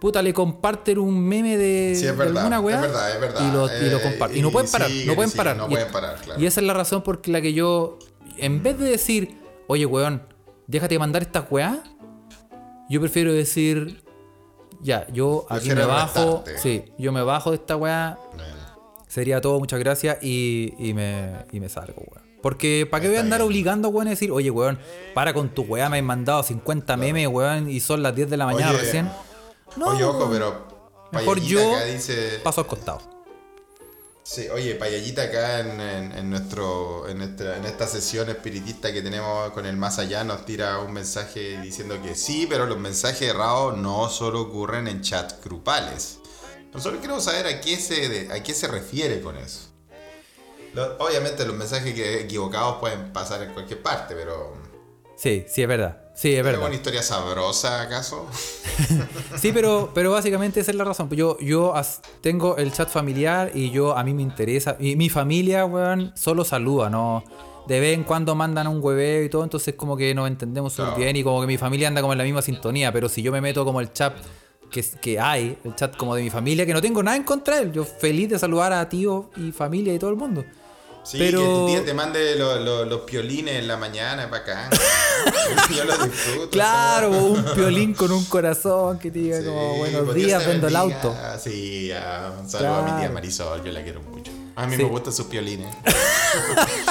puta, le comparten un meme de, Sí, es de verdad, alguna weá. es verdad, es verdad. Y lo, y lo Eh, comparten. Y no pueden parar, no pueden parar. no y, pueden parar, claro. y esa es la razón por la que yo, en vez de decir, oye, weón, déjate de mandar esta weá, yo prefiero decir, ya, yo aquí me bajo, sí, yo me bajo de esta weá, sería todo, muchas gracias, y, y me, y me salgo, weón. Porque, ¿para qué voy a andar obligando, weón, a decir, oye, weón, para con tu weá, me han mandado 50 memes, weón, y son las 10 de la mañana Oye, recién? No, oye, ojo, pero. Mejor yo dice. paso al costado. Sí, oye, Payallita acá en, en- nuestro, en, nuestra, en esta sesión espiritista que tenemos con el más allá nos tira un mensaje diciendo que sí, pero los mensajes errados no solo ocurren en chats grupales. Nosotros queremos saber a qué se, a qué se refiere con eso. Obviamente los mensajes equivocados pueden pasar en cualquier parte, pero... Sí, sí, es verdad. Sí, es ¿Es verdad. una historia sabrosa acaso? Sí, pero, pero básicamente esa es la razón. Yo, yo tengo el chat familiar y yo a mí me interesa. Y mi familia, weón, solo saluda, ¿no? De vez en cuando mandan un hueveo y todo, entonces como que nos entendemos súper Claro. bien y como que mi familia anda como en la misma sintonía. Pero si yo me meto como el chat que, que hay, el chat como de mi familia, que no tengo nada en contra de él, yo feliz de saludar a tíos y familia y todo el mundo. Sí, Pero- que tu tía te mande lo- lo- los piolines en la mañana, bacán. Yo lo disfruto. Claro, un piolín con un corazón que te diga Sí, como buenos pues, días, vendo el auto. Sí, ah, un saludo a mi tía. Marisol, yo la quiero mucho. A mí Sí. me gustan sus piolines.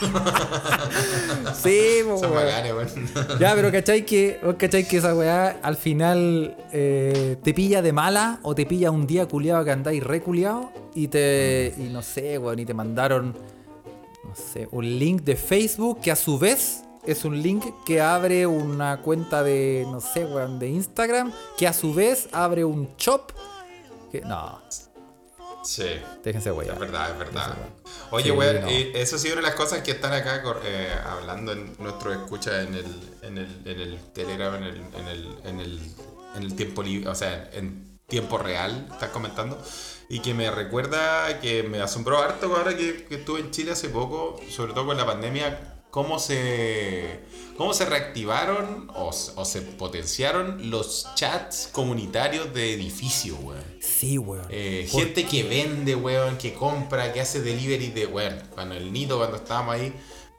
Sí, po, Son weón. bacanes, weón. Ya, pero ¿cachai que, cachai que esa weá al final eh, te pilla de mala o te pilla un día culiado que andáis re culiado y te. y no sé, weón, y te mandaron, no sé, un link de Facebook que a su vez es un link que abre una cuenta de, no sé, weón, de Instagram, que a su vez abre un shop. Que, no, Sí. déjense Es weá. verdad, es verdad. Sí, Oye, weón, no. eh, eso sí es una de las cosas que están acá eh, hablando en nuestro escucha en el, en el, en el Telegram, en el, en el, en el, en el tiempo libre, o sea, en tiempo real, estás comentando. Y que me recuerda que me asombró harto ahora que, que estuve en Chile hace poco, sobre todo con la pandemia, cómo se, cómo se reactivaron o, se potenciaron los chats comunitarios de edificios, weón. Sí, weón. Eh, Por- gente que vende, weón, que compra, que hace delivery de, weón, cuando el Nito, cuando estábamos ahí,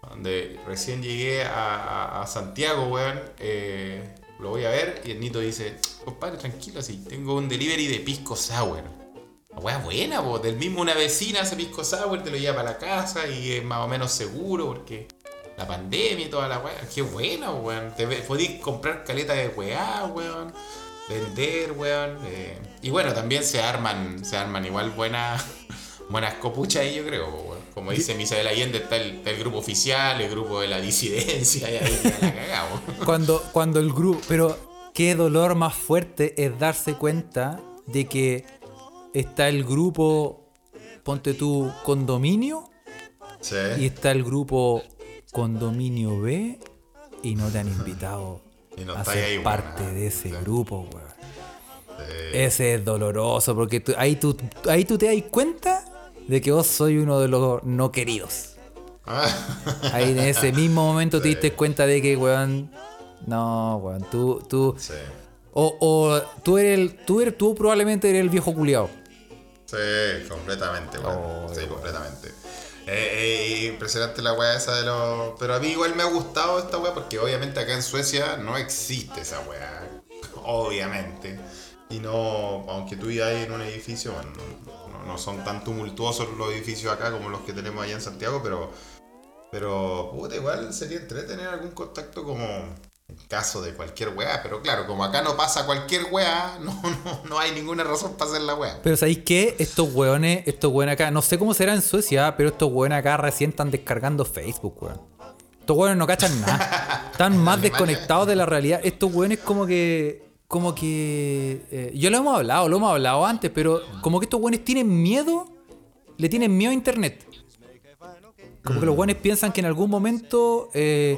donde recién llegué a, a- a Santiago, weón, eh, lo voy a ver y el Nito dice, compadre, tranquilo, así, tengo un delivery de pisco sour. La weá buena, po, del mismo una vecina hace pisco sour, te lo lleva para la casa y es más o menos seguro porque la pandemia y toda la weá, qué buena, weón. Te podís comprar caleta de weá, weón. Vender, weón. eh, y bueno, también se arman, se arman igual buenas, buenas copuchas ahí, yo creo, weón. Como dice Misael Allende, está el, está el grupo oficial, el grupo de la disidencia, y ahí ya la cagamos. Cuando, cuando el grupo. Pero qué dolor más fuerte es darse cuenta de que está el grupo, ponte tú, condominio, Sí. y está el grupo condominio B, y no te han invitado Y no a ser ahí, parte de ese Sí. grupo, weón. Sí. Ese es doloroso, porque tú- ahí, tú, ahí tú te das cuenta de que vos soy uno de los no queridos. Ah, Ahí en ese mismo momento te diste cuenta de que, weón, no, weón, tú, tú, o, o tú eres el, tú eres, tú probablemente eres el viejo culiao. Sí, completamente, weón. Oh, sí, weón. completamente. Eh, eh, impresionante la weá esa de los. Pero a mí igual me ha gustado esta weá porque obviamente acá en Suecia no existe esa weá. Obviamente. Y no. Aunque tú vivas en un edificio, bueno, no, no- no son tan tumultuosos los edificios acá como los que tenemos allá en Santiago, pero. Pero, puta, igual sería entretener algún contacto como. Caso de cualquier weá, pero claro, como acá no pasa cualquier weá, no, no, no hay ninguna razón para hacer la weá. Pero ¿sabéis qué? Estos weones, estos weones acá, no sé cómo será en Suecia, pero estos weones acá recién están descargando Facebook, weón. Estos weones no cachan nada. Están más desconectados de la realidad. Estos weones como que. Como que. eh, yo lo hemos hablado, lo hemos hablado antes, pero como que estos weones tienen miedo. Le tienen miedo a internet. Como que los weones piensan que en algún momento. eh,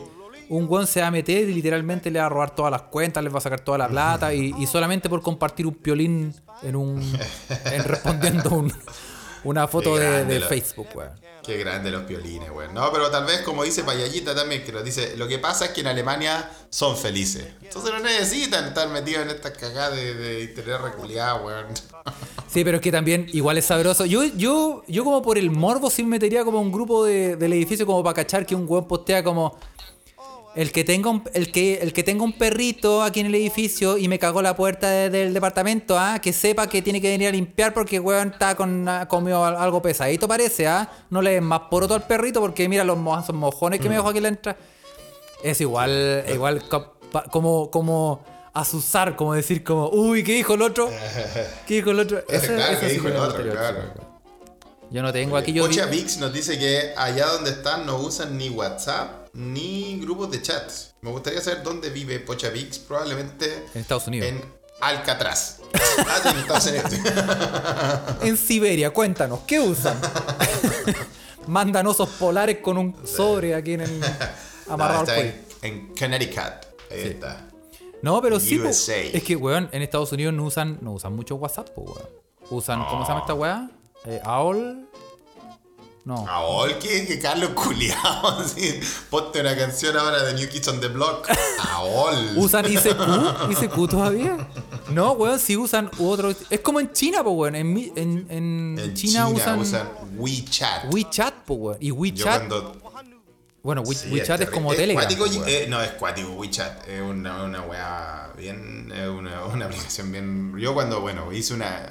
un weón se va a meter y literalmente le va a robar todas las cuentas, les va a sacar toda la plata y, y solamente por compartir un piolín en un. en respondiendo un, una foto de, Facebook, weón. Qué grande los piolines, weón. No, pero tal vez como dice Payallita también, que lo dice, lo que pasa es que en Alemania son felices. Entonces no necesitan estar metidos en estas cagadas de, de internet reculeada, weón. Sí, pero es que también igual es sabroso. Yo, yo, yo como por el morbo sí me metería como un grupo de- del edificio como para cachar que un weón postea como el que tenga un, el que, el que tenga un perrito aquí en el edificio y me cagó la puerta de- del departamento, ah, que sepa que tiene que venir a limpiar porque weón está con comido al- algo pesadito parece, ah. No le des más poroto al perrito porque mira los mo- mojones que me dejó aquí en la entrada. Es igual, igual como, como asusar, como decir como, uy, ¿qué dijo el otro? ¿Qué dijo el otro? Ese- Claro, ese sí dijo el otro, claro. Yo no tengo aquí, yo Pocha Vix nos dice que allá donde están no usan ni WhatsApp ni grupos de chat. Me gustaría saber dónde vive Pocha Vix, probablemente en Estados Unidos. en Alcatraz. Ah, en Siberia, cuéntanos, ¿qué usan? Mandan osos polares con un sobre aquí en el amarrado No, al está cuello. en, Connecticut. Ahí está. No, pero sí, po. USA. es que, weón, en Estados Unidos no usan, no usan mucho WhatsApp, po, weón. Usan, ¿cómo se llama esta weá? Eh, AOL. No. Aol, que, que Carlos culiao, así. Ponte una canción ahora de New Kids on the Block. Aol. ¿Usan ICQ? ¿ICQ todavía? No, weón, sí usan otro. Es como en China, po, weón. En, en, en en China, usan, WeChat. WeChat, po, weón. Y WeChat. Bueno, We- Sí, WeChat es como Eh, Telegram. cuático, eh, no, es cuático WeChat. Es una, una weá bien. Es una, una aplicación bien. Yo cuando, bueno, hice una.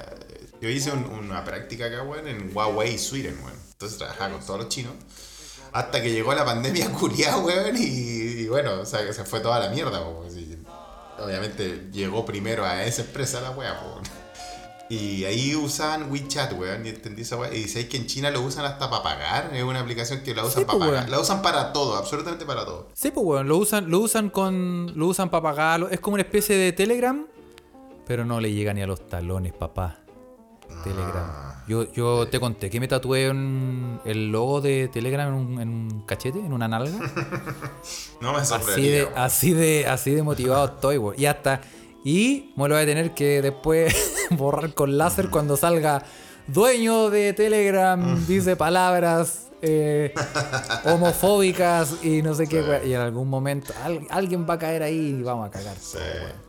Yo hice un- una práctica acá, weón, en Huawei, Sweden, weón. Entonces trabajaba con todos los chinos. Hasta que llegó la pandemia culiada, weón, y, y bueno, o sea, que se fue toda la mierda, po, así. Obviamente llegó primero a esa empresa la weá. Y ahí usaban WeChat, weón, y entendí esa weá. Y dice que en China lo usan hasta para pagar. Es una aplicación que la usan Sí, para pues, pagar. weón. La usan para todo, absolutamente para todo. Sí, pues weón, lo usan, lo usan con. Lo usan para pagarlo. Es como una especie de Telegram. Pero no le llega ni a los talones, papá. Telegram. Yo, yo te conté que me tatué un- el logo de Telegram en un, en un cachete, en una nalga. No me Así de, así de, así de motivado estoy. Y hasta. Y me lo voy a tener que después borrar con láser cuando salga dueño de Telegram, dice palabras eh, homofóbicas y no sé qué, weón. Y en algún momento al- alguien va a caer ahí y vamos a cagar. Sí.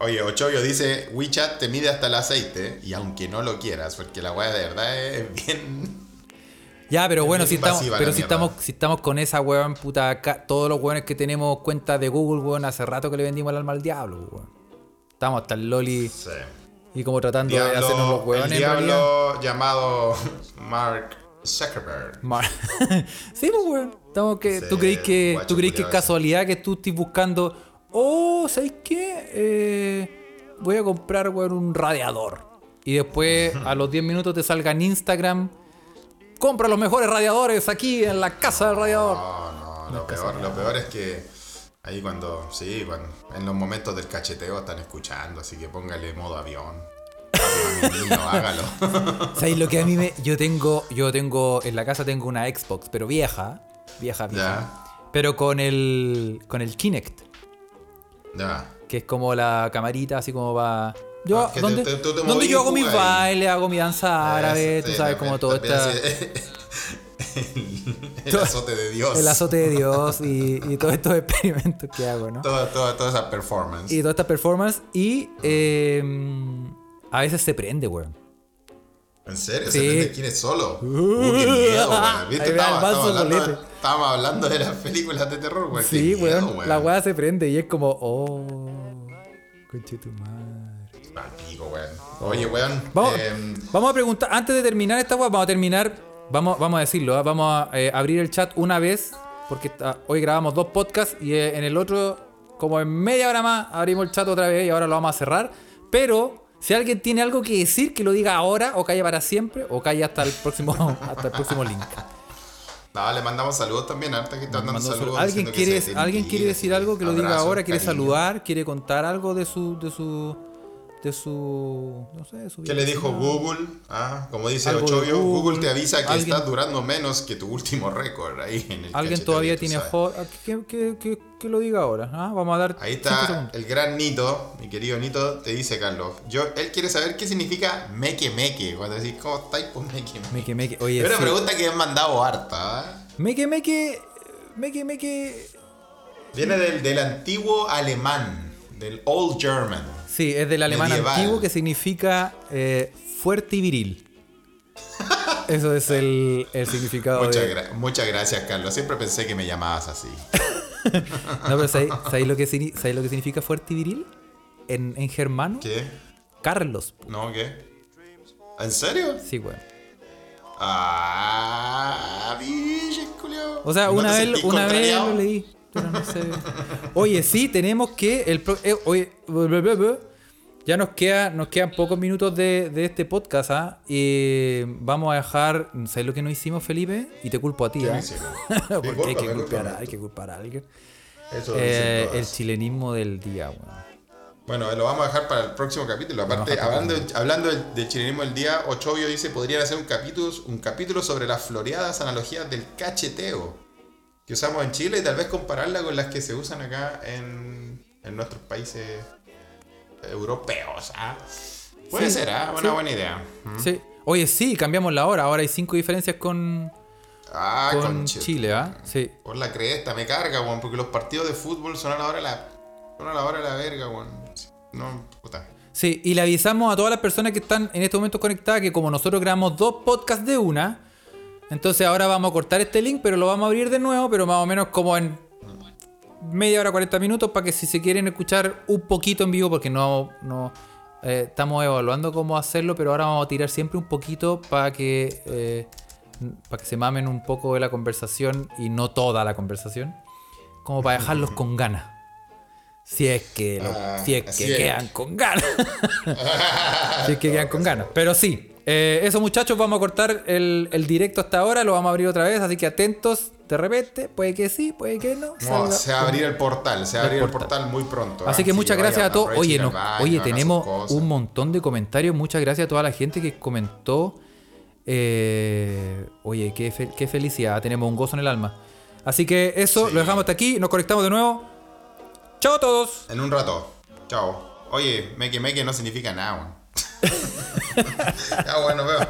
Oye, Ochoyo dice, WeChat te mide hasta el aceite, y aunque no lo quieras, porque la weá de verdad es bien... Ya, pero bueno, si estamos, pero si estamos, si estamos con esa weón, puta, acá, todos los weones que tenemos cuentas de Google, weón, hace rato que le vendimos el alma al diablo, weón. Estamos hasta el loli Sí. y como tratando de hacernos los weones el diablo llamado Mark Zuckerberg. Mar- sí, pues, weón. Estamos que, Sí, ¿Tú crees que, ¿tú crees que es casualidad que tú estés buscando, oh, ¿sabes qué? Eh, voy a comprar, weón, un radiador. Y después, a los 10 minutos, te salga en Instagram, compra los mejores radiadores aquí en la casa del radiador. No, no, lo peor, lo peor es que ahí cuando, sí, cuando, en los momentos del cacheteo están escuchando, así que póngale modo avión. Niño, hágalo. ¿Sabes lo que a mí me. Yo tengo. Yo tengo. En la casa tengo una Xbox, pero vieja. Vieja, vieja. Pero con el. Con el Kinect. Ya. Que es como la camarita, así como va. Yo, Ah, te- ¿dónde, te- tú te ¿dónde yo hago mis bailes, hago mi danza árabe, tú sabes, como todo hace- el, azote de Dios. el azote de Dios y, y todos estos experimentos que hago, ¿no? Toda, toda, toda esa performance. Y toda esta performance. Y eh, a veces se prende, weón. ¿En serio? Sí. ¿Se prende quién es solo? Uh, qué miedo, weón. ¿Viste? Estábamos, hablando, bolete. estábamos hablando de las películas de terror, weón. Sí, miedo, weón. La weá se prende y es como, oh, conche tu madre. Al pico, weón. Oye, weón. Vamos, em, vamos a preguntar, antes de terminar esta weá, vamos a terminar, vamos, vamos a decirlo, ¿ah? vamos a eh, abrir el chat una vez, porque ah, hoy grabamos dos podcasts y eh, en el otro, como en media hora más, abrimos el chat otra vez y ahora lo vamos a cerrar. Pero si alguien tiene algo que decir, que lo diga ahora o calle para siempre o calle hasta el próximo, hasta el próximo link. no, le mandamos saludos también. Ahorita que están dando saludos. ¿Alguien quiere, ¿alguien quiere decir algo que lo diga ahora? ¿Quiere cariño. saludar? ¿Quiere contar algo de su, de su, de su. No sé, su ¿Qué le dijo. Google? Ah, como dice Ochovio, Google, Google, te avisa que alguien- estás durando menos que tu último récord ahí en el Alguien todavía tiene ah, Que, que- que- que lo diga ahora. ¿ah? Vamos a dar. Ahí está el gran Nito, mi querido Nito, te dice Carlos. Yo, él quiere saber qué significa meque meque. Cuando decís, ¿cómo estáis? Meque meque. Meque, meque. Oye, Es una sí. pregunta que han mandado harta. ¿ah? Meque, meque. Meque, meque. Viene del, del antiguo alemán, del Old German. Sí, es del alemán Medieval. antiguo que significa eh, fuerte y viril. Eso es el, el significado Muchas, de. gra- muchas gracias, Carlos. Siempre pensé que me llamabas así. No, pero ¿sabéis, sabéis lo, que, signi- sabéis lo que significa fuerte y viril? En, en germano, ¿Qué? Carlos. ¿No? ¿Qué? ¿En serio? Sí, weón. Ah, biche. O sea, ¿No una vez, una vez lo leí, pero no sé. Oye, sí, tenemos que. El pro- eh, oye, ya nos, queda, nos quedan pocos minutos de, de este podcast, ¿ah? Y vamos a dejar. ¿Sabes lo que no hicimos, Felipe? Y te culpo a ti, ¿Qué ¿ah? me hicieron? Porque hay que, culpar, a- hay que culpar a alguien. Eso Eh, el chilenismo del día, weón. Bueno, lo vamos a dejar para el próximo capítulo. Aparte, hablando, hablando del, del chilenismo del día, Ochovio dice podrían hacer un capítulo, un capítulo sobre las floreadas analogías del cacheteo que usamos en Chile y tal vez compararla con las que se usan acá en, en nuestros países europeos. ¿ah? Puede Sí, ser, ¿ah? una sí. buena idea. ¿Mm? Sí. Oye, sí, cambiamos la hora. Ahora hay cinco diferencias con, Ah, con Chile, ¿ah? Sí. Por la cresta, me carga, weón, porque los partidos de fútbol son a la hora de la, son a la hora de la verga, weón. No, puta. Sí, y le avisamos a todas las personas que están en este momento conectadas que como nosotros grabamos dos podcasts de una, entonces ahora vamos a cortar este link, pero lo vamos a abrir de nuevo, pero más o menos como en media hora, 40 minutos, para que si se quieren escuchar un poquito en vivo, porque no, no eh, estamos evaluando cómo hacerlo, pero ahora vamos a tirar siempre un poquito para que, eh, para que se mamen un poco de la conversación y no toda la conversación, como para dejarlos con ganas. Si es que, lo- Ah, si es que es. quedan con ganas. si es que quedan con ganas. Pero sí, eh, eso muchachos, vamos a cortar el, el directo hasta ahora, lo vamos a abrir otra vez, así que atentos, de repente, puede que sí, puede que no. No, se va a abrir el portal, se va a abrir el portal. portal muy pronto. Así ¿ah? que muchas gracias a todos. Oye, baño, oye tenemos un montón de comentarios. Muchas gracias a toda la gente que comentó. Eh, oye, qué, fe- qué felicidad. Tenemos un gozo en el alma. Así que eso, Sí. lo dejamos hasta aquí. Nos conectamos de nuevo. Chao a todos. En un rato. Chao. Oye, meque meque no significa nada, ya bueno, veo.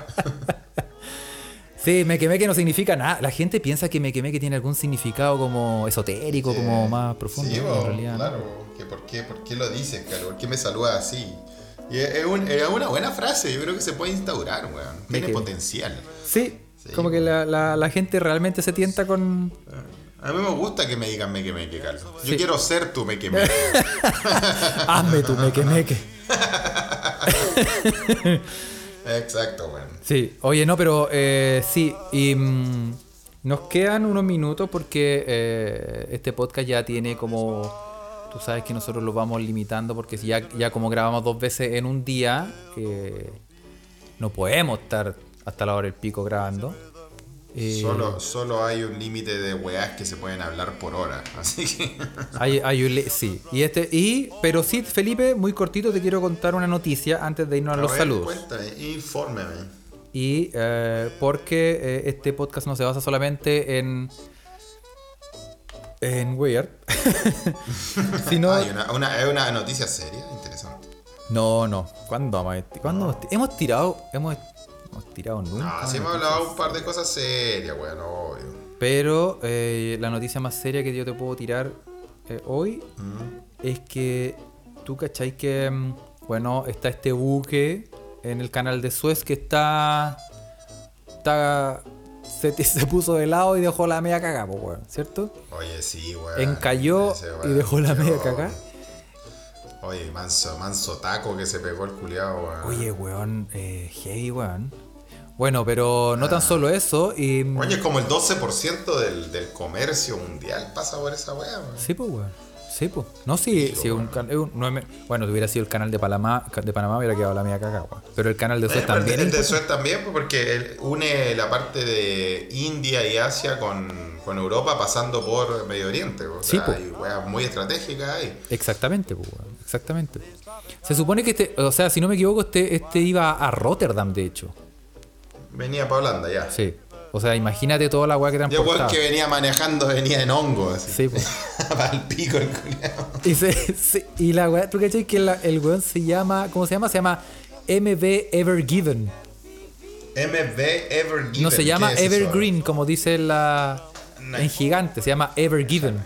Sí, me quemé que no significa nada. La gente piensa que me quemé que tiene algún significado como esotérico, como más profundo. Sí, en realidad. ¿no? claro. Que por, qué, ¿Por qué lo dices, Carlos? ¿Por qué me saludas así? Y es, un- es una buena frase, yo creo que se puede instaurar, weón. Tiene Meque. potencial. Sí, Sí. como que la, la- la gente realmente se tienta con. A mí me gusta que me digan meque meque, Carlos. Yo Sí. quiero ser tu meque meque. Hazme tu me quemé que. Exacto, weón. Sí, oye, no, pero eh, sí, y mm, nos quedan unos minutos porque eh, este podcast ya tiene como, tú sabes que nosotros lo vamos limitando porque si ya, ya como grabamos dos veces en un día, eh, no podemos estar hasta la hora del pico grabando. Eh, Solo, solo hay un límite de weás que se pueden hablar por hora. Así que. hay, hay un sí, y este, y, pero sí, Felipe, muy cortito te quiero contar una noticia antes de irnos a los ver, saludos. Cuéntame, infórmeme. Y eh, porque eh, este podcast no se basa solamente en. en Weird. sino. Hay una, una, es una noticia seria, interesante. No, no. ¿Cuándo ¿Cuándo hemos, ti- hemos tirado? Hemos, hemos tirado nunca. No, Ah, sí hemos hablado un par de cosas serias, weón, obvio. Pero eh, la noticia más seria que yo te puedo tirar eh, hoy Mm. es que tú cachai que, mm, bueno, está este buque en el canal de Suez que está. está se, se puso de lado y dejó la media cagada, pues, weón, ¿cierto? Oye, sí, weón. Encalló Ese y dejó la media cagada. Oye, manso, manso taco que se pegó el culiado, weón. Oye, weón, eh, heavy, weón. Bueno, pero no tan solo eso. Y, Oye, es como el 12% del, del comercio mundial pasa por esa weá, weón. Sí, pues, weón. Sí, pues. No, sí, sí, un es un- me- bueno, si hubiera sido el canal de Panamá, de Panamá hubiera quedado la mía cagada, weón. Pero el canal de Suez Eh, también. El de es Suez también, pues, porque une la parte de India y Asia con, con Europa pasando por Medio Oriente. Sí, sea, pues. hay weas muy estratégicas ahí. Exactamente, pues, weón, exactamente. Se supone que este, o sea, si no me equivoco, este, este iba a Rotterdam, de hecho. Venía para Holanda ya. Sí. O sea, imagínate toda la weá que transportaba. weón que venía manejando venía en hongo, así. Sí, pues. Para el pico el culiao. Y, se- se- y la weá, ¿tú cachai que la- el weón se llama, ¿cómo se llama? Se llama MV Evergiven. MV Evergiven. No se llama ¿qué es eso? Evergreen, como dice la No. en gigante, se llama Evergiven.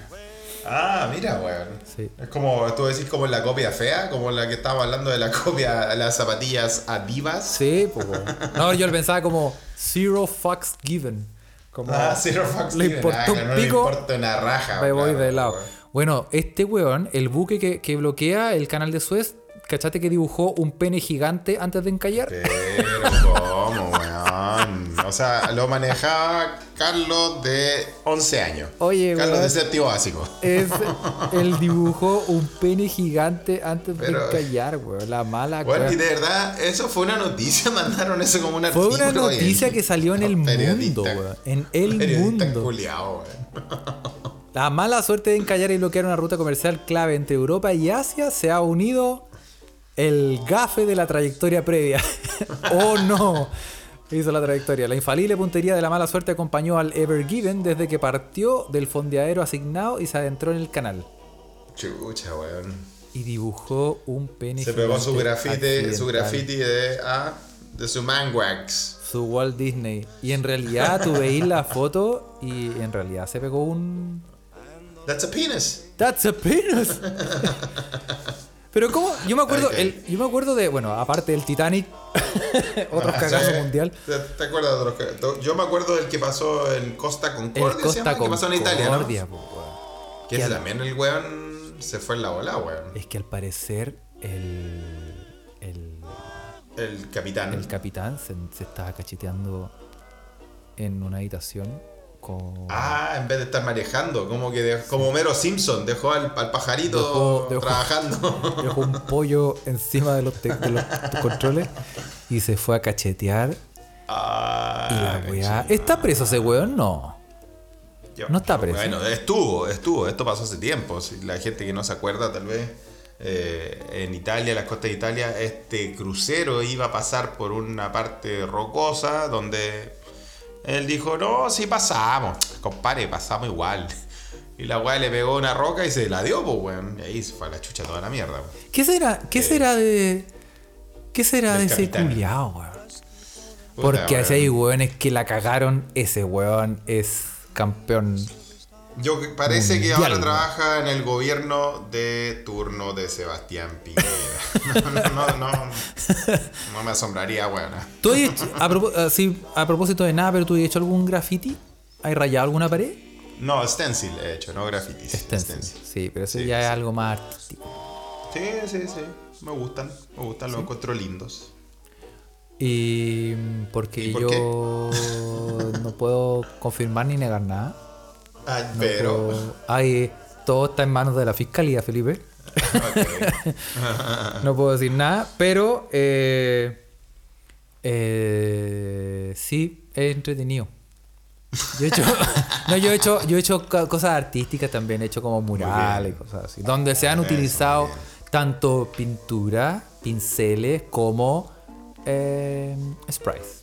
Ah, mira, weón. Sí. Es como, tú decís como la copia fea, como la que estábamos hablando de la copia las zapatillas Adivas. Sí, pues weón. No, yo pensaba como Zero Fucks Given. Como Ah, Zero Fucks le Given. Ah, no le importa una raja. me voy claro, de lado. weón. Bueno, este weón, el buque que, que bloquea el canal de Suez, ¿cachate que dibujó un pene gigante antes de encallar? O sea, lo manejaba Carlos de 11 años. Oye, Carlos weón. de séptimo básico. Es, él dibujó un pene gigante antes Pero- de encallar, weón. La mala weón. y de verdad, eso fue una noticia, mandaron eso como una Fue una noticia que salió en el mundo, weón. En el mundo. Culiao, weón. La mala suerte de encallar y bloquear una ruta comercial clave entre Europa y Asia se ha unido el gafe de la trayectoria previa. ¡Oh no! Hizo la trayectoria. La infalible puntería de la mala suerte acompañó al Ever Given desde que partió del fondeadero asignado y se adentró en el canal. Chucha, weón. Y dibujó un pene Se pegó su grafite, su graffiti de, ah, de su manwax. Su Walt Disney. Y en realidad tú veís la foto y en realidad se pegó un... That's a penis. That's a penis. Pero cómo, yo me acuerdo, el- yo me acuerdo de, bueno, aparte del Titanic, otro Ah, cagazo sí. mundial. ¿Te, te acuerdas de otros que- Yo me acuerdo del que pasó en Costa El Concordia, se Costa llama, que pasó en Italia, ¿no? Concordia, po. Que también el weón se fue en la bola, weón. Es que al parecer el, el, El capitán. el capitán se, se estaba cacheteando en una habitación con... Ah, en vez de estar manejando, como que dejó- como Homero Simpson, dejó al, al pajarito Dejó- dejó- trabajando. Dejó un pollo encima de los, de los controles y se fue a cachetear. Ah, Y la qué weá. chido. ¿Está preso ese weón? No. Yo- No está preso. Bueno, estuvo, estuvo. Esto pasó hace tiempo. La gente que no se acuerda, tal vez. eh, en Italia, las costas de Italia, este crucero iba a pasar por una parte rocosa donde él dijo, no, sí pasamos, compadre, pasamos igual. Y la weá le pegó una roca y se la dio, pues weón. Y ahí se fue a la chucha toda la mierda. weón. ¿Qué será, qué será de. ¿Qué será de ese culiao, weón? Porque así hay weones que la cagaron, ese weón es campeón. Yo parece que ahora trabaja en el gobierno de turno de Sebastián Piñera. No, no, no, no me asombraría, weón. ¿Tú has hecho, a, propo- así, a propósito de nada, pero tú has hecho algún graffiti? ¿Has rayado alguna pared? No, stencil he hecho, no grafitis. Stencil. Stencil. Sí, pero eso Sí, ya es algo más artístico. Sí, sí, sí. Me gustan, me gustan, los encuentro lindos. Y mm, porque ¿Y por yo no puedo confirmar ni negar nada. Ay, No pero. puedo- Ay, todo está en manos de la fiscalía, Felipe. No puedo decir nada, pero eh, eh, sí, es entretenido. Yo he hecho, no, yo he hecho, yo he hecho co- cosas artísticas también, he hecho como murales y cosas así, donde se han Eso, utilizado tanto pintura, pinceles como eh, sprays.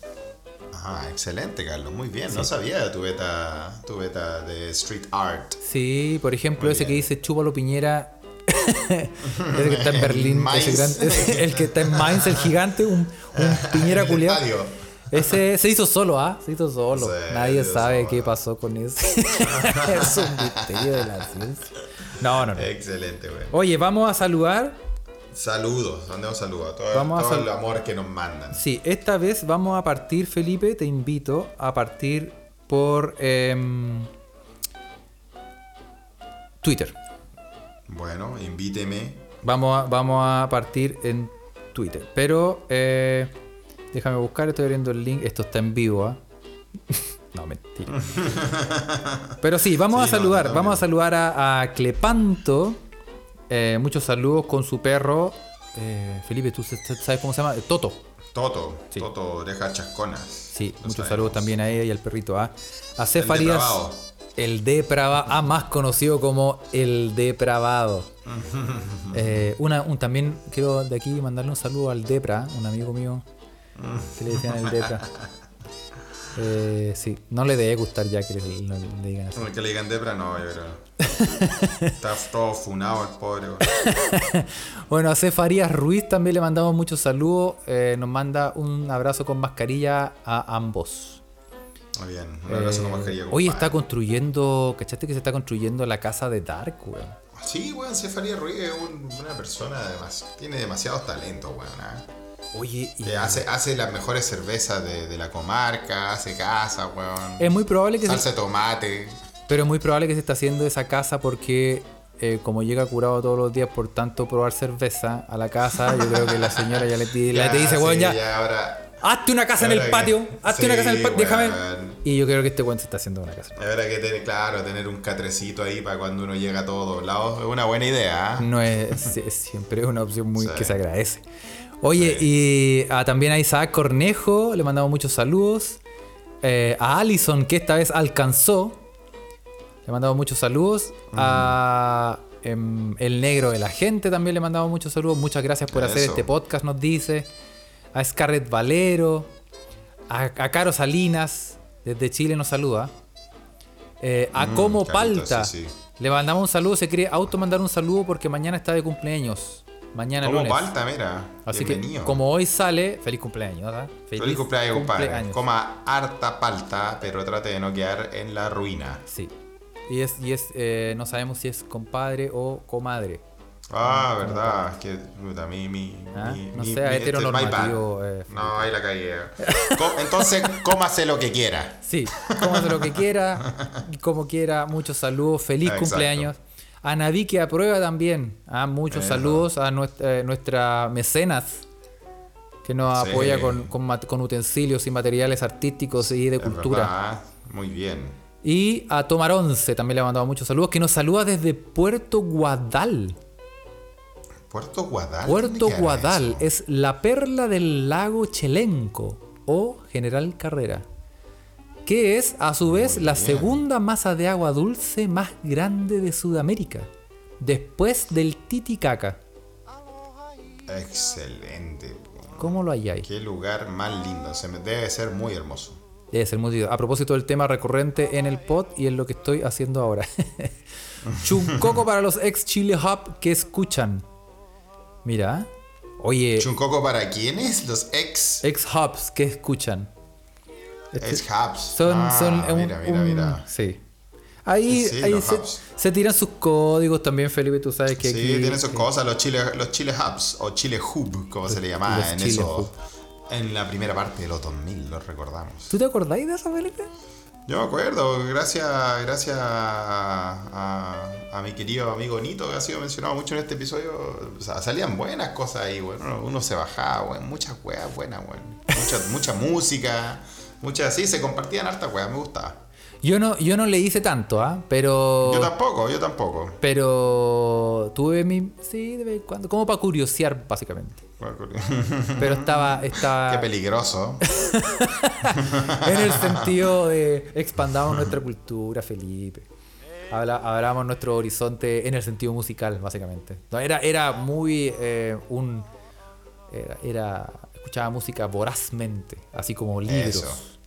Ajá, excelente, Carlos. Muy bien. No sabía de tu beta, tu beta de street art. Sí, por ejemplo, Muy ese que dice Chúpalo Piñera. ese que está en Berlín, ese Mainz. gran- ese- el que está en Mainz, el gigante, un, un Piñera culiado. Ese se hizo solo, ¿ah? Se hizo solo. Sí, Nadie sabe solo. qué pasó con ese. es un misterio de la ciencia. No, no, no. Excelente, güey. Oye, vamos a saludar. Saludos, mandemos saludos a todo, Vamos a todo sal- el amor que nos mandan. Sí, esta vez vamos a partir, Felipe, te invito a partir por em, Twitter. Bueno, invíteme. Vamos a, vamos a partir en Twitter. Pero eh, déjame buscar, estoy abriendo el link. Esto está en vivo, ¿ah? no, mentira. Pero sí, vamos Sí, a no, saludar. no, vamos a saludar a, a Clepanto, Eh, muchos saludos con su perro. Eh, Felipe, ¿tú sa- sabes cómo se llama? Eh, Toto. Toto, Sí. Toto orejas chasconas. Sí, muchos sabemos. saludos también a ella y al perrito A. A Cefarías, depravado. el depravado, ah, más conocido como el depravado. Eh, una, un, también quiero de aquí mandarle un saludo al Depra, un amigo mío que le decían el Depra. Eh, sí, no le debe gustar ya que le, digan así. Que le digan Debra, no, yo creo. Está todo funado el pobre. Bueno, a Cefarías Ruiz también le mandamos muchos saludos. Eh, nos manda un abrazo con mascarilla a ambos. Muy bien, un abrazo con Eh, mascarilla. hoy compadre. está construyendo, ¿cachaste que se está construyendo la casa de Dark, weón? Sí, weón, Cefaría Ruiz es un- una persona, además, tiene demasiados talentos, weón. ¿ah? Oye, y Eh, hace, hace las mejores cervezas de, de la comarca, hace casa, weón. es muy probable que Salsa de tomate. Pero es muy probable que se está haciendo esa casa porque eh, como llega curado todos los días por tanto probar cerveza a la casa, yo creo que la señora ya le, pide- le Ya, te dice, sí, weón, ya, ahora, hazte una casa en el que- patio, hazte una casa en el patio, déjame. Y yo creo que este weón se está haciendo una casa. ahora que tener, claro, tener un catrecito ahí para cuando uno llega a todos lados es una buena idea. ¿ah? No es, es siempre una opción muy Sí. que se agradece. Oye, y ah, también a Isaac Cornejo, le mandamos muchos saludos. Eh, a Allison, que esta vez alcanzó, le mandamos muchos saludos. A em, El Negro de la Gente también le mandamos muchos saludos. Muchas gracias por hacer este podcast, nos dice. A Scarlett Valero. A, a Caro Salinas, desde Chile nos saluda. Eh, a Mm, Como Palta. sí, sí. Le mandamos un saludo, se quiere auto mandar un saludo porque mañana está de cumpleaños. Mañana Como lunes. palta, mira. Así Bienvenido. que como hoy sale, feliz cumpleaños, ¿ah? Feliz, cumpleaños, compadre. Coma harta palta, pero trate de no quedar en la ruina. Sí. Y es, y es eh, no sabemos si es compadre o comadre. Ah, verdad. Que puta, mi, mi, ¿Ah? mi- No mi- sea mi- este es heteronormativo, eh, no, ahí la cagué. Entonces, cómase lo que quiera. Sí, cómase lo que quiera, como quiera, muchos saludos, feliz Exacto. cumpleaños. A Naví que aprueba también, ah, muchos Eso. saludos a nuestra, eh, nuestra mecenas que nos Sí. apoya con, con con utensilios y materiales artísticos y de Es cultura. verdad. Muy bien. Y a Tomar 11 también le ha mandado muchos saludos, que nos saluda desde Puerto Guadal. Puerto Guadal. Puerto ¿dónde queda Guadal eso? es la perla del lago Chelenco o General Carrera, que es a su vez Muy la bien. segunda masa de agua dulce más grande de Sudamérica, después del Titicaca. Excelente. ¿Cómo lo ahí? Qué lugar más lindo. Se me, debe ser muy hermoso. Debe ser muy. A propósito del tema recurrente en el pod y en lo que estoy haciendo ahora. Chuncoco para los ex Chile Hub que escuchan. Mira. Oye, ¿Chuncoco para quiénes? Los ex. ex hubs que escuchan. Este- Ex hubs. Son, Ah, son un- mira, mira, un- mira. Sí. Ahí, Sí, ahí los se, se tiran sus códigos también, Felipe. Tú sabes que Sí, aquí. tiene sus cosas, los Chile, los Chile Hubs o Chile Hub, como se le llamaba los en Chile eso. Hub. En la primera parte de los 2000, los recordamos. ¿Tú te acordáis de eso, Felipe? Yo me acuerdo, gracias, gracias a, a- a mi querido amigo Nito, que ha sido mencionado mucho en este episodio. O sea, salían buenas cosas ahí, bueno, uno, uno se bajaba, bueno, muchas weas buenas, bueno. Mucha, mucha música, muchas, sí, se compartían hartas weas, me gustaba. Yo no, yo no le hice tanto, ¿ah? Pero. Yo tampoco, yo tampoco. Pero tuve mi. Sí, de vez en cuando. Como para curiosear, básicamente. Pero estaba. estaba Qué peligroso. en el sentido de expandamos nuestra cultura, Felipe. Habla, hablamos nuestro horizonte en el sentido musical, básicamente. No, era, era muy un un. Era, era- Escuchaba música vorazmente, así como libros. Eso.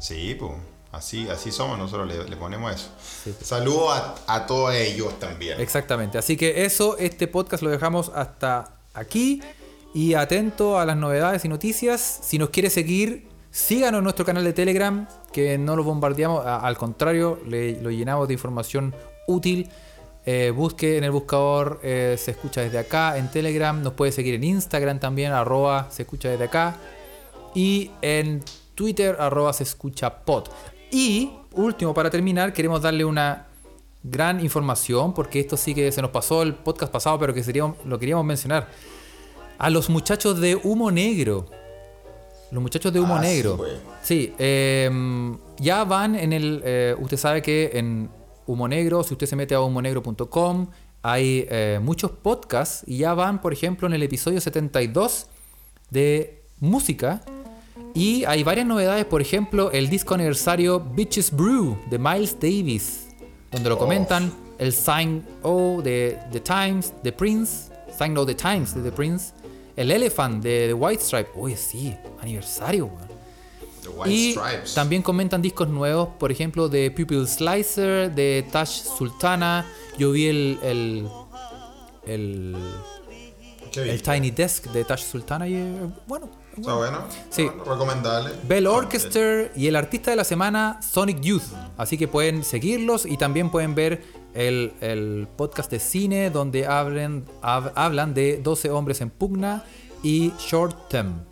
Sí, pues. Así, así somos, nosotros le, le ponemos eso. Sí. Saludo a, a todos ellos también. Exactamente. Así que eso, este podcast lo dejamos hasta aquí. Y atento a las novedades y noticias. Si nos quiere seguir, síganos en nuestro canal de Telegram, que no lo bombardeamos, al contrario, le, lo llenamos de información útil. Eh, busque en el buscador, eh, se escucha desde acá, en Telegram, nos puede seguir en Instagram también, arroba se escucha desde acá. Y en Twitter, arroba se escucha pod. Y, último, para terminar, queremos darle una gran información, porque esto sí que se nos pasó el podcast pasado, pero que sería, lo queríamos mencionar. A los muchachos de Humo Negro. Los muchachos de Humo Ah, Negro. Sí, eh, ya van en el. eh, usted sabe que en Humo Negro, si usted se mete a humonegro.com, hay eh, muchos podcasts y ya van, por ejemplo, en el episodio 72 de música. Y hay varias novedades, por ejemplo, el disco aniversario Bitches Brew de Miles Davis, donde lo Oh. comentan el Sign O de The Times, The Prince, Sign O The Times de The Prince, el Elephant de The White Stripe, uy, sí, aniversario, weón. The White Y Stripes. también comentan discos nuevos, por ejemplo, de Pupil Slicer, de Tash Sultana. Yo vi el, el, el. Tiny Desk de Tash Sultana y eh, bueno. ¿Está bueno? Sí. Bueno, recomendable. Bell Orchestra y el artista de la semana, Sonic Youth. Así que pueden seguirlos y también pueden ver el, el podcast de cine donde hablen, hab- hablan de 12 hombres en pugna y Short Term.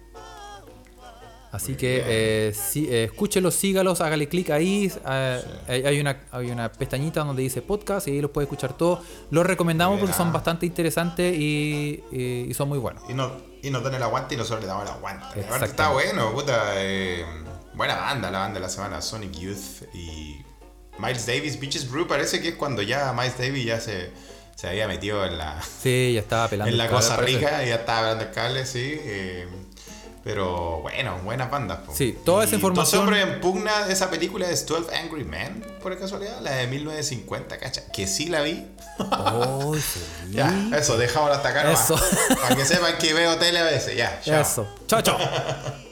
Así que eh, sí, eh, escúchelos, sígalos, hágale clic ahí. eh, hay, hay una, hay una pestañita donde dice podcast y ahí los puede escuchar todos. Los recomendamos porque son bastante interesantes y, y- y son muy buenos. Y, no, y nos dan el aguante y nosotros le damos el aguante. Aparte está bueno, puta. eh, buena banda, la banda de la semana. Sonic Youth y Miles Davis. Bitches Brew parece que es cuando ya Miles Davis ya se, se había metido en la, Sí, ya estaba pelando. en la cable, cosa al parecer. rica y ya estaba hablando el cable, sí. eh, pero bueno, buenas bandas. po. Sí, toda esa información- 12 hombres en pugna, esa película es 12 Angry Men, por casualidad, la de 1950, cacha. Que sí la vi. Oh. Ya, eso, dejámoslo hasta acá. nomás. Eso. Para que sepan que veo tele a veces, ya. chao. Eso. Chao, chao.